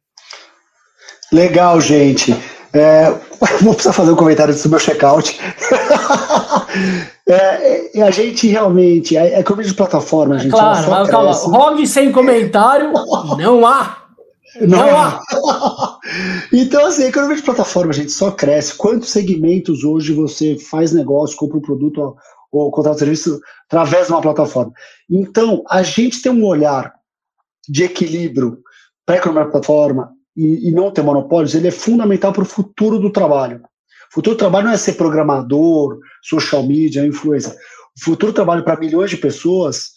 Legal, gente. É, vou precisar fazer um comentário sobre o meu checkout. é, a gente realmente, é, é eu vejo plataforma, gente. Claro, mas calma. Rogue sem comentário, não há. Não, não há. então, assim, quando eu vejo plataforma, gente, só cresce. Quantos segmentos hoje você faz negócio, compra um produto ou, ou contrata um serviço através de uma plataforma? Então, a gente tem um olhar de equilíbrio para a plataforma e, e não ter monopólios, ele é fundamental para o futuro do trabalho. O futuro do trabalho não é ser programador, social media, influencer. O futuro do trabalho para milhões de pessoas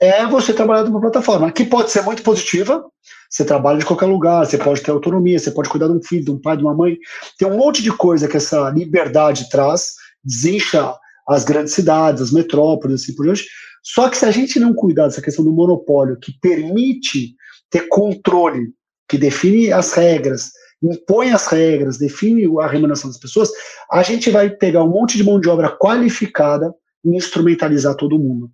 é você trabalhar numa plataforma, que pode ser muito positiva, você trabalha de qualquer lugar, você pode ter autonomia, você pode cuidar de um filho, de um pai, de uma mãe. Tem um monte de coisa que essa liberdade traz, desincha as grandes cidades, as metrópoles, assim por diante. Só que se a gente não cuidar dessa questão do monopólio que permite ter controle, que define as regras, impõe as regras, define a remuneração das pessoas, a gente vai pegar um monte de mão de obra qualificada e instrumentalizar todo mundo.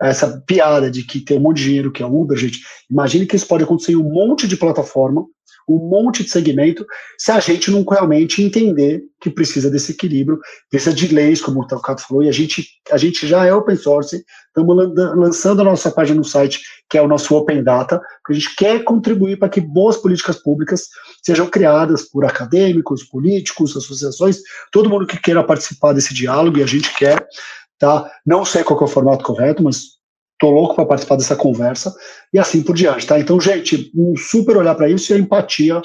Essa piada de que tem um monte de dinheiro que é Uber, gente, imagine que isso pode acontecer em um monte de plataforma, um monte de segmento, se a gente não realmente entender que precisa desse equilíbrio, precisa de leis, como o Cato falou, e a gente, a gente já é open source, estamos lançando a nossa página no site, que é o nosso Open Data, porque a gente quer contribuir para que boas políticas públicas sejam criadas por acadêmicos, políticos, associações, todo mundo que queira participar desse diálogo, e a gente quer, tá? Não sei qual é o formato correto, mas tô louco para participar dessa conversa e assim por diante, tá? Então, gente, um super olhar para isso e a empatia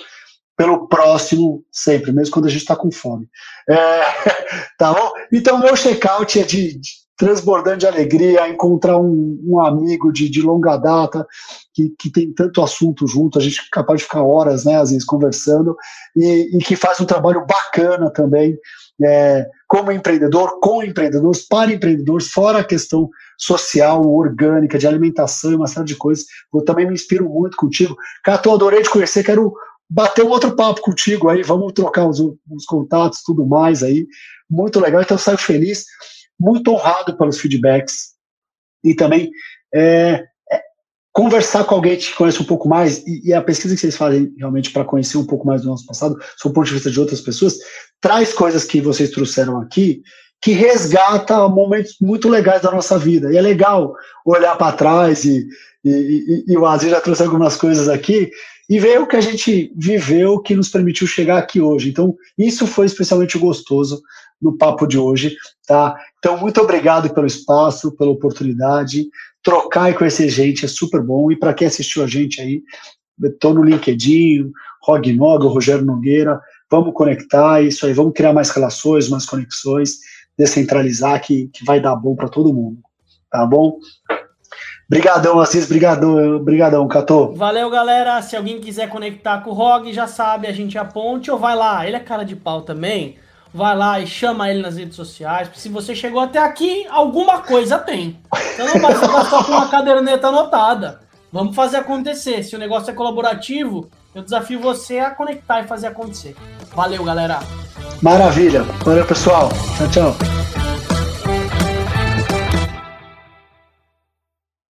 pelo próximo sempre, mesmo quando a gente está com fome. É, tá bom? Então, meu check-out é de, de, transbordando de alegria, encontrar um, um amigo de, de, longa data que, que tem tanto assunto junto, a gente é capaz de ficar horas, né, às vezes, conversando, e, e que faz um trabalho bacana também, é, como empreendedor, com empreendedores, para empreendedores, fora a questão social, orgânica, de alimentação e uma série de coisas. Eu também me inspiro muito contigo. Cato, adorei te conhecer, quero bater um outro papo contigo aí, vamos trocar os, os contatos, tudo mais aí. Muito legal, então saio feliz, muito honrado pelos feedbacks e também é, conversar com alguém que conhece um pouco mais e, e a pesquisa que vocês fazem realmente para conhecer um pouco mais do nosso passado, sob o ponto de vista de outras pessoas, traz coisas que vocês trouxeram aqui que resgata momentos muito legais da nossa vida. E é legal olhar para trás e, e, e, e, o Aziz já trouxe algumas coisas aqui e ver o que a gente viveu que nos permitiu chegar aqui hoje. Então, isso foi especialmente gostoso no papo de hoje, tá? Então, muito obrigado pelo espaço, pela oportunidade. Trocar e conhecer gente é super bom. E para quem assistiu a gente aí, estou no LinkedIn, Rognog, Rogério Nogueira, vamos conectar isso aí, vamos criar mais relações, mais conexões descentralizar que, que vai dar bom para todo mundo. Tá bom? Brigadão, Assis, brigadão, brigadão, Catô. Valeu, galera. Se alguém quiser conectar com o Rog, já sabe, a gente aponte ou vai lá. Ele é cara de pau também. Vai lá e chama ele nas redes sociais. Se você chegou até aqui, alguma coisa tem. Então não basta só com uma caderneta anotada. Vamos fazer acontecer. Se o negócio é colaborativo, eu desafio você a conectar e fazer acontecer. Valeu, galera. Maravilha. Valeu, pessoal. Tchau, tchau.